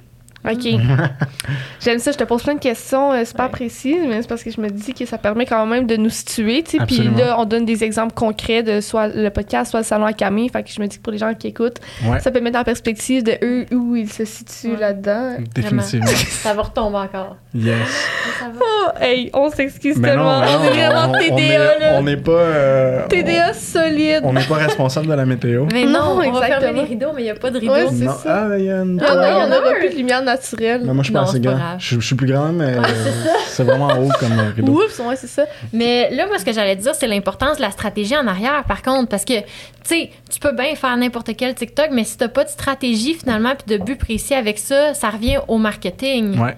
OK. J'aime ça, je te pose plein de questions euh, super Ouais. précises, mais c'est parce que je me dis que ça permet quand même de nous situer, tu sais. Puis là, on donne des exemples concrets de soit le podcast, soit le salon à Camille. Fait que je me dis que pour les gens qui écoutent, Ouais, ça peut mettre en perspective de eux où ils se situent Ouais. là-dedans. définitivement. Ça va retomber encore. yes. Ça va. Oh, hey, on s'excuse tellement. mais non, on est vraiment TDA. On n'est pas. euh, TDA solide. On n'est pas responsable de la météo. Mais non, Non, on va fermer exactement. les rideaux, mais il n'y a pas de rideau. Ouais, c'est non. ça. Ah, il y a une. Ah non, il y en on a n'aura un. plus de lumière Mais moi, je c'est grand. grave. Je, je suis plus grand, mais c'est vraiment haut comme rideau. Oups, ouais, c'est ça. Mais là, moi, ce que j'allais dire, c'est l'importance de la stratégie en arrière, par contre, parce que, tu sais, tu peux bien faire n'importe quel TikTok, mais si t'as pas de stratégie, finalement, puis de but précis avec ça, ça revient au marketing. Ouais.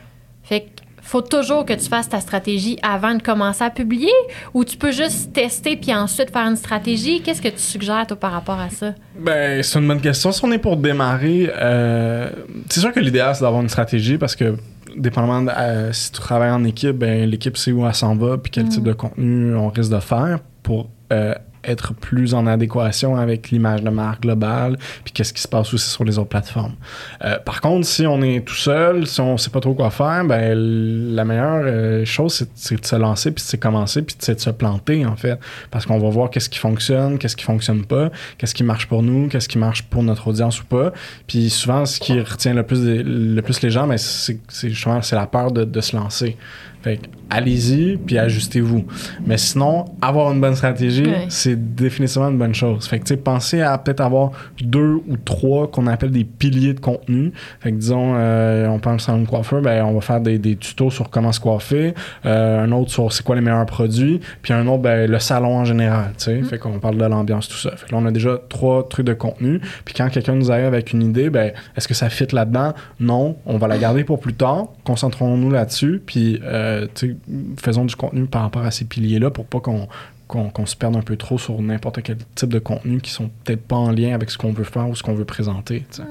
Faut toujours que tu fasses ta stratégie avant de commencer à publier, ou tu peux juste tester puis ensuite faire une stratégie? Qu'est-ce que tu suggères, toi, par rapport à ça? Ben, c'est une bonne question. Si on est pour démarrer, euh, c'est sûr que l'idéal, c'est d'avoir une stratégie parce que, dépendamment de, euh, si tu travailles en équipe, ben, l'équipe sait où elle s'en va puis quel Mm. type de contenu on risque de faire pour euh, être plus en adéquation avec l'image de marque globale puis qu'est-ce qui se passe aussi sur les autres plateformes. Euh, par contre, si on est tout seul, si on sait pas trop quoi faire, ben, la meilleure euh, chose, c'est- de se lancer puis c'est commencer puis de se planter, en fait. Parce qu'on va voir qu'est-ce qui fonctionne, qu'est-ce qui fonctionne pas, qu'est-ce qui marche pour nous, qu'est-ce qui marche pour notre audience ou pas. Puis souvent, ce qui retient le plus, les gens, ben, c'est c'est la peur de se lancer. Fait que allez-y, puis ajustez-vous. Mais sinon, avoir une bonne stratégie, c'est définitivement une bonne chose. Fait que, tu sais, pensez à peut-être avoir deux ou trois qu'on appelle des piliers de contenu. Fait que, disons, euh, on pense à un coiffeur, ben, on va faire des, des tutos sur comment se coiffer, euh, un autre sur c'est quoi les meilleurs produits, puis un autre, ben, le salon en général, tu sais. Fait qu'on parle de l'ambiance, tout ça. Fait que là, on a déjà trois trucs de contenu. Puis quand quelqu'un nous arrive avec une idée, ben, est-ce que ça fit là-dedans? Non, on va la garder pour plus tard. Concentrons-nous là-dessus, puis, euh, sais, faisons du contenu par rapport à ces piliers-là pour pas qu'on se perde un peu trop sur n'importe quel type de contenu qui sont peut-être pas en lien avec ce qu'on veut faire ou ce qu'on veut présenter. sais.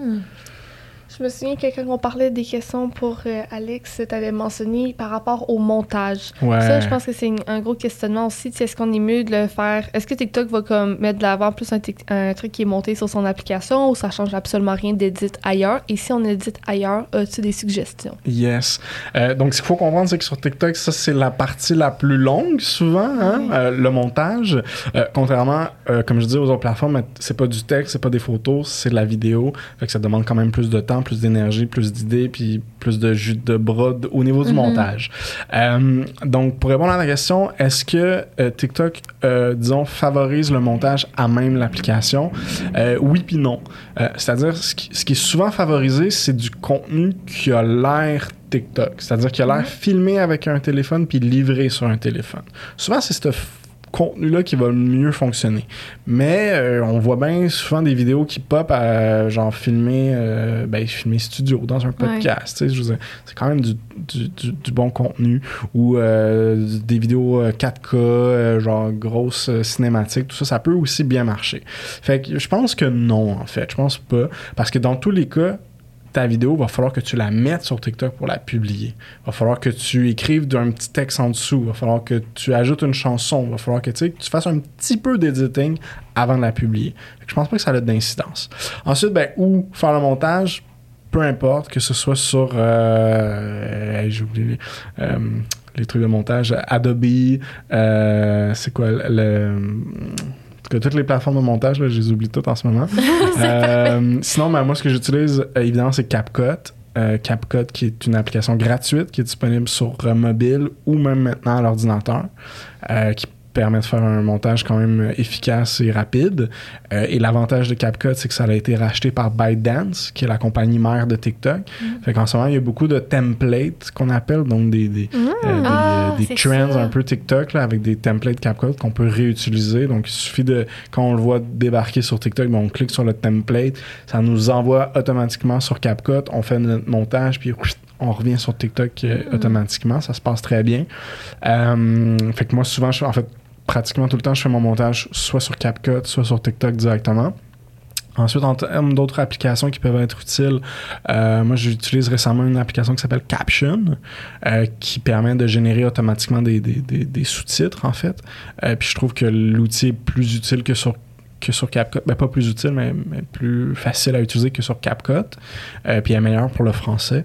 Je me souviens que quand on parlait des questions pour euh, Alex, tu avais mentionné par rapport au montage. Ouais. Ça, je pense que c'est un gros questionnement aussi. Est-ce qu'on est mieux de le faire? Est-ce que TikTok va comme mettre de l'avant plus un, truc qui est monté sur son application ou ça change absolument rien d'édite ailleurs? Et si on édite ailleurs, as-tu des suggestions? Yes. Euh, donc, ce qu'il faut comprendre, c'est que sur TikTok, ça, c'est la partie la plus longue, souvent, hein, Oui. euh, le montage. Contrairement, comme je dis aux autres plateformes, c'est pas du texte, c'est pas des photos, c'est de la vidéo. Fait que ça demande quand même plus de temps, plus d'énergie, plus d'idées, puis plus de jus de bras au niveau du Mhm. montage. Euh, donc, pour répondre à la question, est-ce que euh, TikTok, euh, disons, favorise le montage à même l'application? Oui puis non. C'est-à-dire, ce qui, ce qui est souvent favorisé, c'est du contenu qui a l'air TikTok. C'est-à-dire qui a l'air filmé avec un téléphone puis livré sur un téléphone. Souvent, c'est ce f- contenu-là qui va mieux fonctionner. Mais euh, on voit bien souvent des vidéos qui pop à genre filmer, euh, ben, filmer studio dans un podcast. dire, C'est quand même du, du, du- du bon contenu ou euh, des vidéos euh, 4K, euh, genre grosses cinématiques, tout ça, ça peut aussi bien marcher. Fait que je pense que non, en fait. Je pense pas. Parce que dans tous les cas, ta vidéo, va falloir que tu la mettes sur TikTok pour la publier. Va falloir que tu écrives d'un petit texte en dessous. Va falloir que tu ajoutes une chanson. Va falloir que, que tu fasses un petit peu d'editing avant de la publier. Je pense pas que ça a d'incidence. Ensuite, ben, où faire le montage, peu importe, que ce soit sur... Euh, hey, J'ai oublié les, euh, les trucs de montage. Adobe, euh, c'est quoi le... tout cas, toutes les plateformes de montage, là, je les oublie toutes en ce moment. Euh, sinon, ben, moi, ce que j'utilise, euh, évidemment, c'est CapCut. Euh, CapCut, qui est une application gratuite qui est disponible sur euh, mobile ou même maintenant à l'ordinateur, qui permet de faire un montage quand même efficace et rapide. Euh, et l'avantage de CapCut, c'est que ça a été racheté par ByteDance, qui est la compagnie mère de TikTok. Mm-hmm. Fait qu'en ce moment, il y a beaucoup de templates qu'on appelle, donc des, des, euh, des, Ah, des trends ça. un peu TikTok, là, avec des templates CapCut qu'on peut réutiliser. Donc, il suffit de, quand on le voit débarquer sur TikTok, ben, on clique sur le template, ça nous envoie automatiquement sur CapCut, on fait notre montage, puis on revient sur TikTok euh, Hmm. automatiquement. Ça se passe très bien. Euh, fait que moi, souvent, je, en fait, pratiquement tout le temps, je fais mon montage soit sur CapCut, soit sur TikTok directement. Ensuite, en termes d'autres applications qui peuvent être utiles, euh, moi j'utilise récemment une application qui s'appelle Caption, euh, qui permet de générer automatiquement des, sous-titres en fait. Euh, puis je trouve que l'outil est plus utile que sur que sur CapCut, ben pas plus utile, mais, plus facile à utiliser que sur CapCut. Euh, puis elle est meilleure pour le français.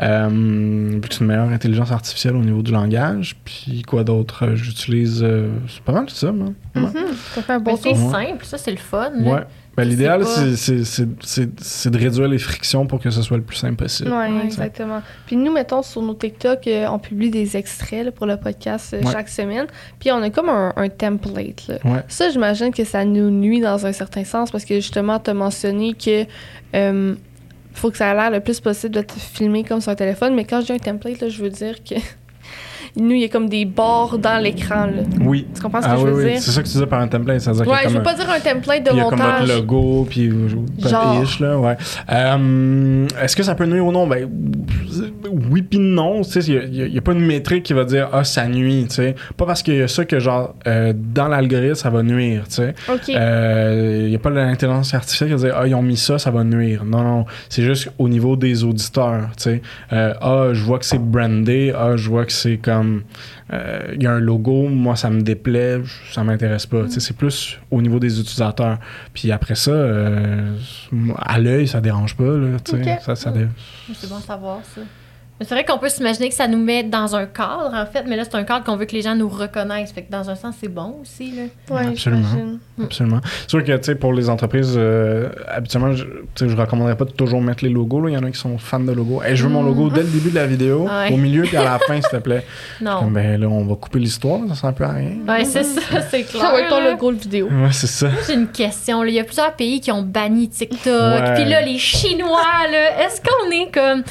Euh, c'est une meilleure intelligence artificielle au niveau du langage. Puis quoi d'autre? Euh, J'utilise... euh, c'est pas mal tout ça, moi. Ouais. Ça fait un bon Mais c'est simple, ça, c'est le fun. Ouais. Ben, L'idéal, c'est- c'est- c'est c'est- c'est de réduire les frictions pour que ce soit le plus simple possible. Ouais, Ouais. exactement. Puis nous, mettons, sur nos TikTok, euh, on publie des extraits là, pour le podcast euh, Ouais. chaque semaine. Puis on a comme un, un template. là. Ouais. Ça, j'imagine que ça nous nuit dans un certain sens parce que justement, tu as mentionné que euh, faut que ça ait l'air le plus possible de te filmer comme sur un téléphone. Mais quand je dis un template, là, je veux dire que nous, il y a comme des bords dans l'écran. là. Oui. Tu comprends ce Ah que je oui, veux oui. dire? C'est ça que tu disais par un template. C'est-à-dire qu'il y a Ouais, je veux un- pas dire un template de Puis il y a comme montage. notre logo, puis euh, Genre. ish, là, ouais. Euh, Est-ce que ça peut nuire ou non? Ben, oui puis non. Il n'y a, il pas une métrique qui va dire « Ah, ça nuit », tu sais. Pas parce qu'il y a ça que, genre, euh, dans l'algorithme, ça va nuire, tu sais. OK. Il n'y a pas l'intelligence artificielle qui va dire Ah, ils ont mis ça, ça va nuire. Non, non. C'est juste au niveau des auditeurs. tu sais. Ah, je vois que c'est brandé. Ah, je vois que c'est comme. Euh, Il y a un logo, moi, ça me déplaît, ça m'intéresse pas. C'est plus au niveau des utilisateurs. Puis après ça, euh, à l'œil, ça dérange pas. Là, ça, ça dé- C'est bon à savoir, ça. C'est vrai qu'on peut s'imaginer que ça nous met dans un cadre, en fait, mais là, c'est un cadre qu'on veut que les gens nous reconnaissent. Fait que dans un sens, c'est bon aussi, là. Ouais, Absolument. j'imagine. Absolument. C'est sûr que, tu sais, pour les entreprises, euh, habituellement, je, tu sais, je recommanderais pas de toujours mettre les logos. Il y en a qui sont fans de logos. Hey, je veux mon logo dès le début de la vidéo, Ouais. au milieu puis à la fin, s'il te plaît. Non. Comme, ben là, on va couper l'histoire, ça sert plus à rien. Ouais, c'est ça, c'est clair. Ça va être ton logo de vidéo. Ouais, c'est ça. J'ai une question. là. Il y a plusieurs pays qui ont banni TikTok. Puis là, les Chinois, là, est-ce qu'on est comme.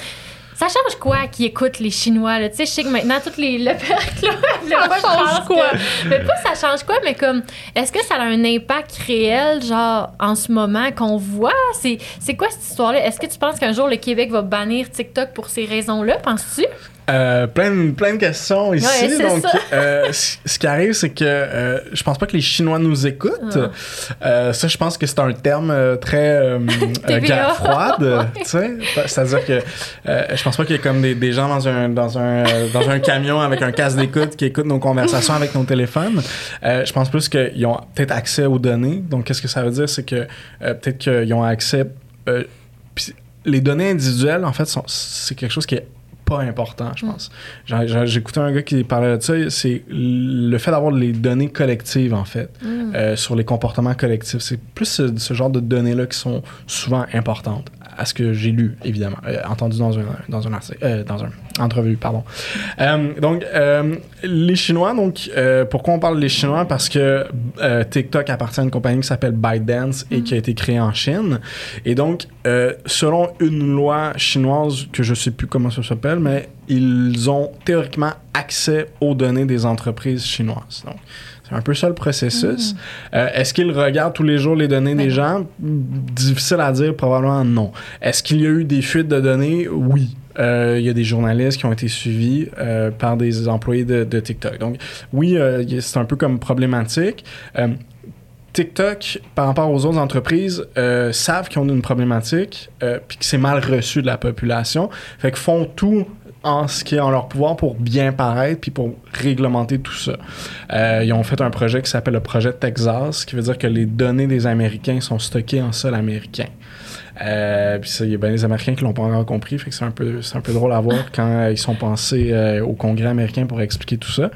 Ça change quoi qui écoutent les Chinois? Là? Tu sais, je sais que maintenant, toutes les. Le là, Ça change quoi? Mais pas ça change quoi, mais comme. Est-ce que ça a un impact réel, genre, en ce moment, qu'on voit? C'est c'est quoi cette histoire-là? Est-ce que tu penses qu'un jour, le Québec va bannir TikTok pour ces raisons-là, penses-tu? Euh, plein, de- plein de questions ici. Ouais, donc, euh, ce qui arrive, c'est que euh, je pense pas que les Chinois nous écoutent. Ah. Euh, ça, je pense que c'est un terme très guerre froide. c'est-à-dire que je pense pas qu'il y ait comme des, des gens dans un dans un dans un camion avec un casque d'écoute qui écoutent nos conversations avec nos téléphones. Je pense plus qu'ils ont peut-être accès aux données. Donc, qu'est-ce que ça veut dire, c'est que peut-être qu'ils ont accès. les données individuelles, en fait, c'est quelque chose qui est pas important, je pense. J'ai- j'ai- J'écoutais un gars qui parlait de ça, c'est le fait d'avoir les données collectives, en fait, euh, sur les comportements collectifs. C'est plus ce, ce genre de données-là qui sont souvent importantes, à ce que j'ai lu, évidemment, euh, entendu dans un, dans un article, euh, dans un entrevue, pardon. Euh, donc, les Chinois, donc, pourquoi on parle des Chinois? Parce que TikTok appartient à une compagnie qui s'appelle ByteDance et qui a été créée en Chine. Et donc, selon une loi chinoise, que je sais plus comment ça s'appelle, mais ils ont théoriquement accès aux données des entreprises chinoises. Donc, c'est un peu ça le processus. Euh, Est-ce qu'ils regardent tous les jours les données des gens? Difficile à dire, probablement non. Est-ce qu'il y a eu des fuites de données? Oui. Euh, Il y a des journalistes qui ont été suivis euh, par des employés de, de TikTok. Donc, oui, c'est un peu comme problématique. TikTok, par rapport aux autres entreprises, euh, savent qu'ils ont une problématique, euh, puis que c'est mal reçu de la population. Fait qu'ils font tout en ce qui est en leur pouvoir pour bien paraître, puis pour réglementer tout ça. Euh, ils ont fait un projet qui s'appelle le projet Texas, qui veut dire que les données des Américains sont stockées en sol américain. Euh, puis il y a bien des Américains qui l'ont pas encore compris, fait que c'est un peu, c'est un peu drôle à voir quand euh, ils sont pensés au Congrès américain pour expliquer tout ça.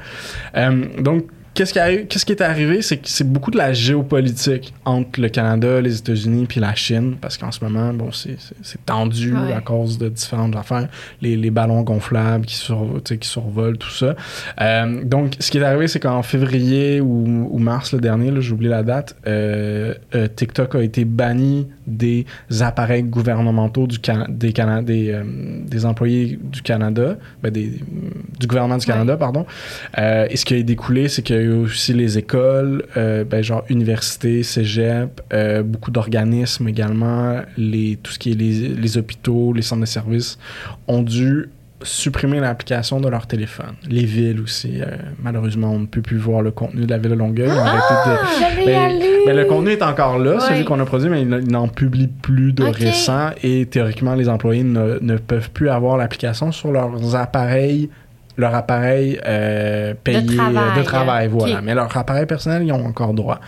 Donc, qu'est-ce qui, arrive, qu'est-ce qui est arrivé, c'est que c'est beaucoup de la géopolitique entre le Canada, les États-Unis puis la Chine, parce qu'en ce moment, bon, c'est, tendu Ouais. à cause de différentes affaires, les, les ballons gonflables qui, sur, survolent, tout ça. Euh, donc, ce qui est arrivé, c'est qu'en février ou, ou mars le dernier, j'ai oublié la date, euh, euh, TikTok a été banni des appareils gouvernementaux du des, Cana- des, des employés du Canada, ben, des, du gouvernement du Canada, pardon. Et ce qui a découlé, c'est qu'il y a aussi les écoles, euh, ben, genre université, cégep, euh, beaucoup d'organismes également, les, tout ce qui est les, les hôpitaux, les centres de services, ont dû supprimer l'application de leur téléphone. Les villes aussi, euh, malheureusement, on ne peut plus voir le contenu de la ville de Longueuil. Ils arrêté de- ben, ben, le contenu est encore là, celui qu'on a produit, mais il n- il n'en publie plus de Ok. récent et théoriquement, les employés ne, ne peuvent plus avoir l'application sur leurs appareils, leur appareil euh, payé euh, travail, de travail, ok. voilà. Mais leur appareil personnel, ils ont encore droit.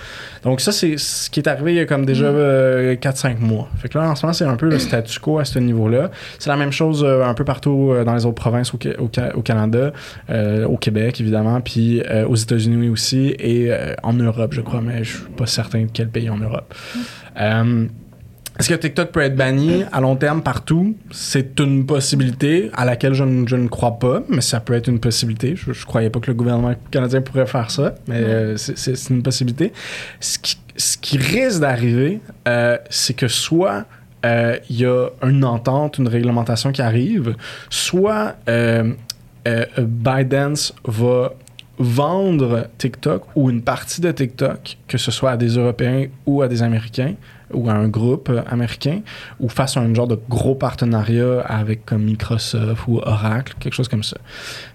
Donc ça, c'est ce qui est arrivé il y a comme déjà Mm. euh, 4-5 mois. Fait que là, en ce moment, c'est un peu le statu quo à ce niveau-là. C'est la même chose euh, un peu partout euh, dans les autres provinces au, au Ca- au Canada, euh, au Québec, évidemment, puis euh, aux États-Unis aussi, et euh, en Europe, je crois, mais je suis pas certain de quel pays en Europe. Euh, est-ce que TikTok peut être banni à long terme partout? C'est une possibilité à laquelle je, ne- je ne crois pas, mais ça peut être une possibilité. Je, je croyais pas que le gouvernement canadien pourrait faire ça, mais euh, c'est- une possibilité. Ce qui, ce qui risque d'arriver, euh, c'est que soit euh, il y a une entente, une réglementation qui arrive, soit euh, ByteDance va vendre TikTok ou une partie de TikTok, que ce soit à des Européens ou à des Américains ou à un groupe américain, ou face à un genre de gros partenariat avec comme Microsoft ou Oracle, quelque chose comme ça.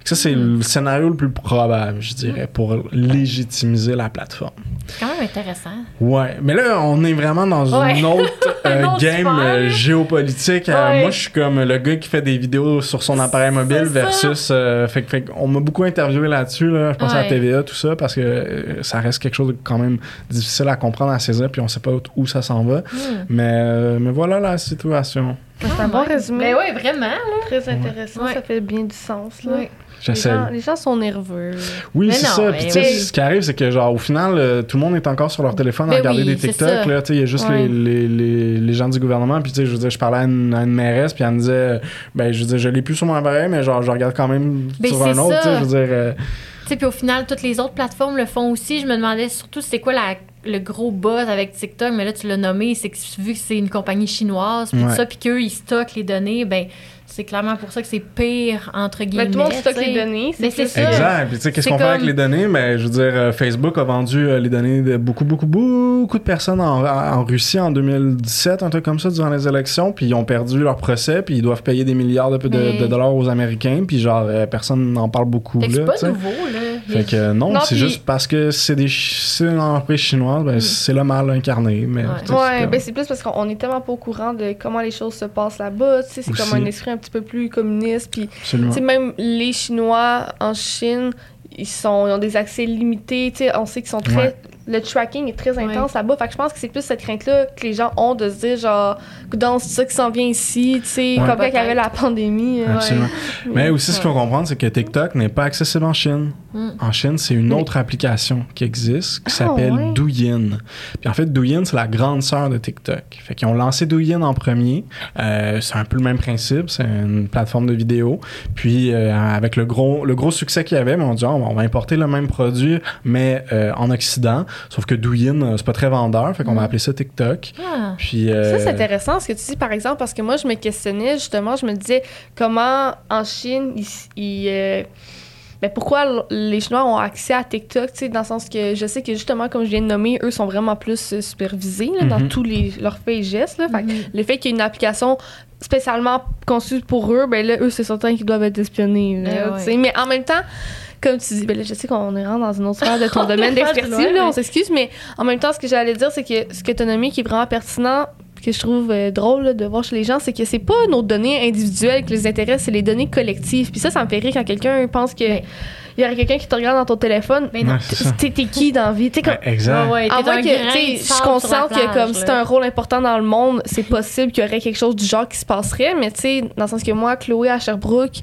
Ça, c'est le scénario le plus probable, je dirais, pour légitimiser la plateforme. C'est quand même intéressant. Ouais, mais là, on est vraiment dans Ouais. une autre euh, Un autre game euh, géopolitique. Euh, moi, je suis comme le gars qui fait des vidéos sur son appareil mobile versus. fait, fait on m'a beaucoup interviewé là-dessus. Là. Je pense à la TVA, tout ça, parce que ça reste quelque chose de quand même difficile à comprendre, à saisir, puis on sait pas où ça s'en va. Hmm. Mais, mais voilà la situation. C'est un bon résumé. Mais oui, vraiment. là. Très intéressant, Ouais. ça fait bien du sens. Là. Ouais. Les, gens, les gens sont nerveux. Oui, Mais c'est non, ça. Puis, tu sais, oui. ce qui arrive, c'est que, genre, au final, euh, tout le monde est encore sur leur téléphone à Ben regarder oui, des TikTok. Là, tu sais, il y a juste Ouais. les, les, les, les gens du gouvernement. Puis, tu sais, je veux dire, je parlais à une, à une mairesse, puis elle me disait, euh, ben, je veux dire, je l'ai plus sur mon appareil, mais genre, je regarde quand même Ben, sur un c'est autre. ça. Tu sais, je veux dire, euh, Tu sais, puis au final, toutes les autres plateformes le font aussi. Je me demandais surtout c'est quoi la, le gros buzz avec TikTok, mais là, tu l'as nommé, c'est que vu que c'est une compagnie chinoise, puis Ouais. tout ça, puis qu'eux, ils stockent les données, ben c'est clairement pour ça que c'est pire, entre guillemets. Mais tout le monde stocke les données. Mais c'est ça. Exact. Puis, tu sais, qu'est-ce qu'on fait avec les données? Ben, je veux dire, euh, Facebook a vendu euh, les données de beaucoup, beaucoup, beaucoup de personnes en, en Russie en 2017, un truc comme ça, durant les élections. Puis, ils ont perdu leur procès, puis ils doivent payer des milliards de, de- Mais- de dollars aux Américains. Puis, genre, euh, personne n'en parle beaucoup. C'est pas nouveau, là. Fait que euh, non, Non, c'est puis- juste parce que c'est des ch- c'est une entreprise chinoise, ben, c'est le mal incarné. Mais Ouais. Ouais, comme- ben c'est plus parce qu'on est tellement pas au courant de comment les choses se passent là-bas. Tu sais, c'est Aussi. comme un esprit un petit peu plus communiste. Puis, absolument. tu sais, même les Chinois en Chine, ils, sont, ils ont des accès limités. Tu sais, on sait qu'ils sont très. Ouais. Le tracking est très intense là-bas. Fait que je pense que c'est plus cette crainte-là que les gens ont de se dire, genre, dans c'est ça qui s'en vient ici. Tu sais, Ouais. comme quand il y avait la pandémie. euh, Absolument. Mais aussi, ce qu'il faut comprendre, c'est que TikTok n'est pas accessible en Chine. Mm. En Chine, c'est une autre application qui existe qui Ah, s'appelle ouais. Douyin. Puis en fait, Douyin, c'est la grande sœur de TikTok. Fait qu'ils ont lancé Douyin en premier. Euh, c'est un peu le même principe. C'est une plateforme de vidéo. Puis euh, avec le gros, le gros succès qu'il y avait, on dit Ah, on va importer le même produit, mais euh, en Occident. Sauf que Douyin, euh, c'est pas très vendeur. Fait qu'on va Mm. appeler ça TikTok. Ah. Puis, euh, Ça, c'est intéressant ce que tu dis, par exemple, parce que moi, je me questionnais justement, je me disais comment en Chine, ils. ils, euh, ben, pourquoi les Chinois ont accès à TikTok, tu sais, dans le sens que je sais que justement, comme je viens de nommer, eux sont vraiment plus euh, supervisés là, dans Mhm. tous les, leurs faits et gestes. Là. Fait que Mhm. le fait qu'il y ait une application spécialement conçue pour eux, ben là, eux, c'est certain qu'ils doivent être espionnés. là, ouais. tu sais. Mais en même temps, comme tu dis, ben là, je sais qu'on est vraiment dans une autre sphère de ton On domaine d'expertise, là, on mais- s'excuse, mais en même temps, ce que j'allais dire, c'est que ce que tu as nommé qui est vraiment pertinent, que je trouve euh, drôle là, de voir chez les gens, c'est que c'est pas nos données individuelles qui les intéressent, c'est les données collectives. Puis ça, ça me fait rire quand quelqu'un pense que il y aurait quelqu'un qui te regarde dans ton téléphone. Ben non. T'es t'es qui dans la vie? T'sais, comme, exact. Ah ouais, à t'es moins un que, je suis consciente que comme c'est là. un rôle important dans le monde, c'est possible qu'il y aurait quelque chose du genre qui se passerait, mais tu sais, dans le sens que moi, Chloé à Sherbrooke,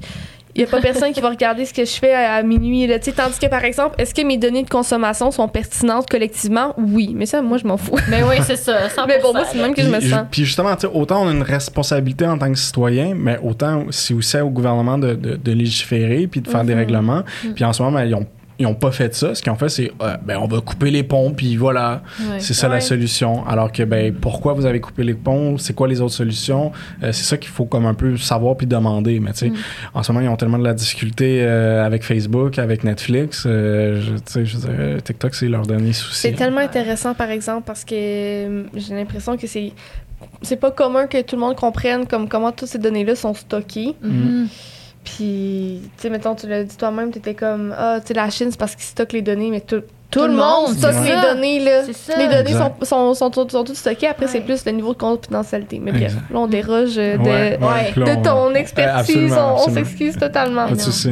il y a pas personne qui va regarder ce que je fais à, à minuit. Là. Tu sais, Tandis que, par exemple, est-ce que mes données de consommation sont pertinentes collectivement? Oui. Mais ça, moi, je m'en fous. Mais oui, c'est ça. 100%. Mais bon, moi, c'est le même que je me sens. puis justement, tu sais, autant on a une responsabilité en tant que citoyen, mais autant c'est aussi au gouvernement de, de- de légiférer puis de faire des règlements. Puis en ce moment, ben, ils ont ils ont pas fait ça. Ce qu'ils ont fait, c'est euh, ben, on va couper les ponts, puis voilà. Ouais. C'est ça la solution. Alors que, ben, pourquoi vous avez coupé les ponts? C'est quoi les autres solutions? Euh, c'est ça qu'il faut comme un peu savoir puis demander. Mais tu sais, Mm. en ce moment, ils ont tellement de la difficulté euh, avec Facebook, avec Netflix. euh, je- tu sais, je veux dire, euh, TikTok, c'est leur dernier souci. C'est tellement intéressant, par exemple, parce que j'ai l'impression que c'est. C'est pas commun que tout le monde comprenne comme comment toutes ces données-là sont stockées. Mhm. Puis, tu sais, mettons, tu l'as dit toi-même, t'étais comme, ah, tu sais, la Chine, c'est parce qu'ils stockent les données, mais tout, tout, le monde stocke les données, là. C'est ça. Les données sont, Exact. sont, sont, sont, sont toutes stockées. Après, c'est plus le niveau de confidentialité. Mais bref, Exact. là, on déroge euh, de, Ouais, ouais, ton Euh, expertise. absolument, on s'excuse totalement. Pas de souci.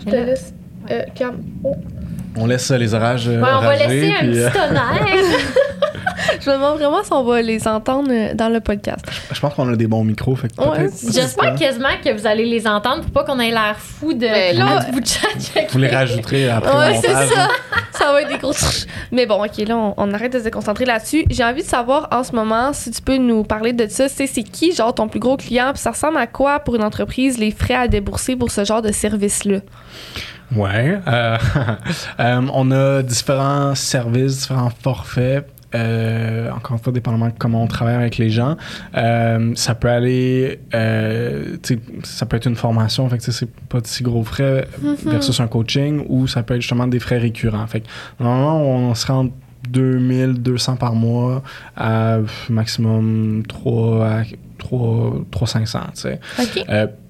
Je te laisse. Euh, calme. Oh. On laisse les orages Ouais, on va laisser un puis, petit euh, tonnerre. Je me demande vraiment si on va les entendre euh, dans le podcast. je pense qu'on a des bons micros, fait Ouais, J'espère quasiment que vous allez les entendre pour pas qu'on ait l'air fou de là- de vous chat Vous les rajouterez après Ouais, c'est ça. Ça va être des gros. Mais bon, ok, là, on, on arrête de se concentrer là-dessus. J'ai envie de savoir en ce moment si tu peux nous parler de ça. C'est c'est qui, genre, ton plus gros client? Puis ça ressemble à quoi pour une entreprise, les frais à débourser pour ce genre de service-là? Ouais. euh, euh, on a différents services, différents forfaits. Euh, encore une fois, dépendamment de comment on travaille avec les gens. Euh, ça peut aller, euh, tu sais, ça peut être une formation, fait que c'est pas de si gros frais versus un coaching, ou ça peut être justement des frais récurrents. Fait que normalement, on se rend 2200 par mois à maximum 3 à 3, 300 tu sais. OK.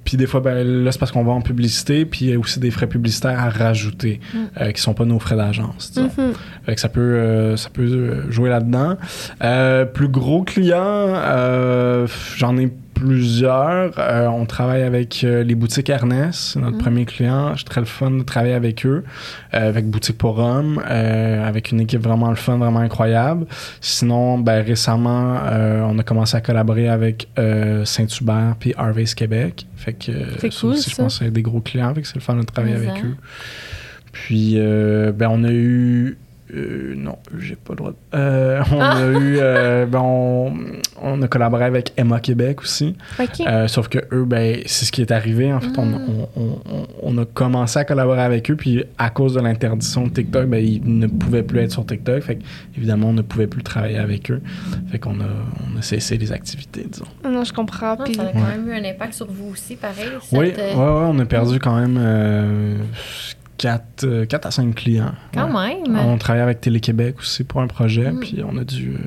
Puis des fois, ben, là, c'est parce qu'on va en publicité, puis il y a aussi des frais publicitaires à rajouter, euh, qui sont pas nos frais d'agence. Fait que ça peut, euh, ça peut euh, jouer là-dedans. Euh, plus gros client, euh, j'en ai plusieurs. Euh, on travaille avec euh, les boutiques Ernest, notre premier client. J'ai très le fun de travailler avec eux, euh, avec Boutique pour Hommes, euh, avec une équipe vraiment le fun, vraiment incroyable. Sinon, ben, récemment, euh, on a commencé à collaborer avec euh, Saint-Hubert puis Harvey's Québec. Fait que C'est ça cool, aussi, je pense que c'est des gros clients, fait que c'est le fun de travailler avec eux. Puis, ben, on a eu. Euh, non, j'ai pas le droit. de- euh, on Ah! a eu. euh, ben, on, on a collaboré avec Emma Québec aussi. Euh, sauf que eux, ben, c'est ce qui est arrivé. En fait, on, Mm. on, on- on- on a commencé à collaborer avec eux, puis à cause de l'interdiction de TikTok, ben, ils ne pouvaient plus être sur TikTok. Fait que, évidemment, on ne pouvait plus travailler avec eux. Fait qu'on a, on a cessé les activités, disons. non, je comprends. Ah, Puis, ça a quand même eu un impact sur vous aussi, pareil. Oui, cette, euh, ouais, ouais, on a perdu quand même 4, à 5 clients. Quand Ouais. même. On travaillait avec Télé-Québec aussi pour un projet, Mm. puis on a dû euh,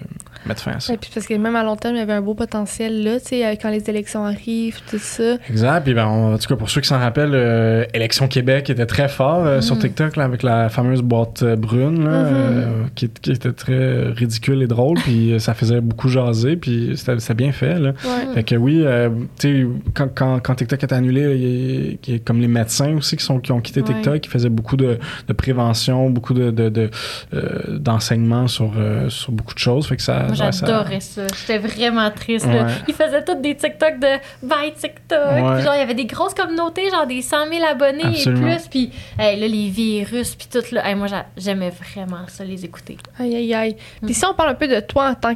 mettre fin à ça. et puis parce que même à long terme, il y avait un beau potentiel là, tu sais, euh, quand les élections arrivent, tout ça. Exact. Puis ben, on- en tout cas, pour ceux qui s'en rappellent, euh, Élection Québec était très fort euh, sur Mhm. TikTok là, avec la fameuse boîte euh, brune là, Mhm. euh, qui, qui était très ridicule et drôle. puis euh, ça faisait beaucoup jaser. Puis c'était c'était bien fait. Là. Ouais. Fait que oui, euh, tu sais, quand, quand, quand TikTok est annulé, il y a- il y a comme les médecins aussi qui, sont, qui ont quitté Ouais. TikTok, qui faisaient beaucoup de, de prévention, beaucoup de, de, de, euh, d'enseignement sur, euh, sur beaucoup de choses. Fait que ça, Moi, ouais, ça- j'adorais ça. J'étais vraiment triste. Ouais. Ils faisaient tous des TikTok de Bye TikTok. Ouais. Puis genre, il y avait des grosses communautés, genre des 100 000 abonnés Absolument. et plus. Puis hey, là, les virus, puis tout. Là, Hey, moi, j'a- j'aimais vraiment ça, les écouter. Aïe, aïe, aïe. Mm. Puis si on parle un peu de toi en tant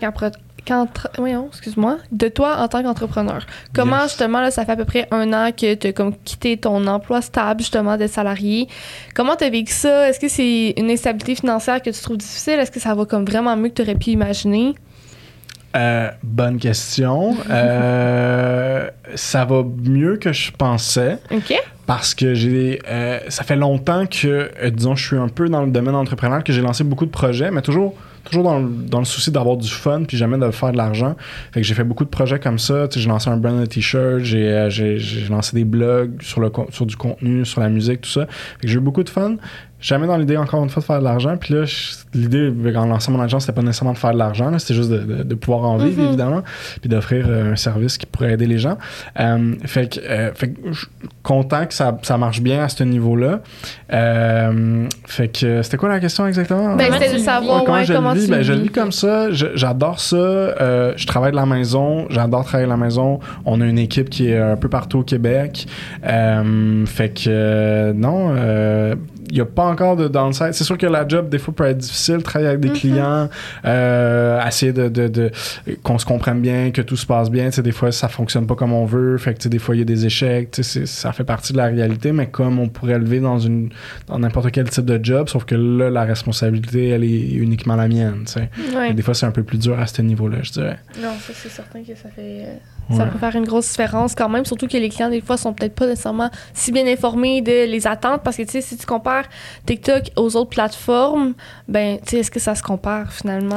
Voyons, excuse-moi. De toi en tant qu'entrepreneur. Comment, Yes. justement, là, ça fait à peu près un an que tu as comme quitté ton emploi stable, justement, de salarié. Comment tu as vécu ça? Est-ce que c'est une instabilité financière que tu trouves difficile? Est-ce que ça va comme vraiment mieux que tu aurais pu imaginer? Euh, bonne question. Euh, ça va mieux que je pensais OK? parce que j'ai, euh, ça fait longtemps que, euh, disons, je suis un peu dans le domaine entrepreneurial, que j'ai lancé beaucoup de projets, mais toujours, toujours dans, le, dans le souci d'avoir du fun puis jamais de faire de l'argent. Fait que j'ai fait beaucoup de projets comme ça. J'ai lancé un brand de t-shirt, j'ai, euh, lancé des blogs sur, le, sur du contenu, sur la musique, tout ça. Fait que j'ai eu beaucoup de fun. Jamais dans l'idée, encore une fois, de faire de l'argent. Puis là, l'idée, en lançant mon agence, c'était pas nécessairement de faire de l'argent. C'était juste de, de- de pouvoir en vivre, Mhm. évidemment. Puis d'offrir euh, un service qui pourrait aider les gens. Euh, fait que, euh, fait que je suis content que ça, ça marche bien à ce niveau-là. Euh, fait que, c'était quoi la question exactement? Ben, Comment c'était tu de le savoir vis? ouais, Comment je le comment comment le vis, tu ben, je le vis? comme ça. J'adore ça. Euh, je travaille de la maison. J'adore travailler de la maison. On a une équipe qui est un peu partout au Québec. Euh, fait que euh, non, il n'y a pas encore de downside. C'est sûr que la job, des fois, peut être difficile. Travailler avec des Mhm. clients, euh, essayer de, de, de- qu'on se comprenne bien, que tout se passe bien. Tu sais, des fois, ça fonctionne pas comme on veut. Fait que des fois, il y a des échecs. Tu sais, c'est- ça fait partie de la réalité, mais comme on pourrait le vivre dans une dans n'importe quel type de job, sauf que là, la responsabilité, elle est uniquement la mienne. tu sais. Ouais. Et Des fois, c'est un peu plus dur à ce niveau-là, je dirais. Non, ça, c'est certain que ça fait. Ouais. Ça peut faire une grosse différence quand même, surtout que les clients, des fois, sont peut-être pas nécessairement si bien informés de les attentes parce que, tu sais, si tu compares TikTok aux autres plateformes, ben, tu sais, est-ce que ça se compare finalement?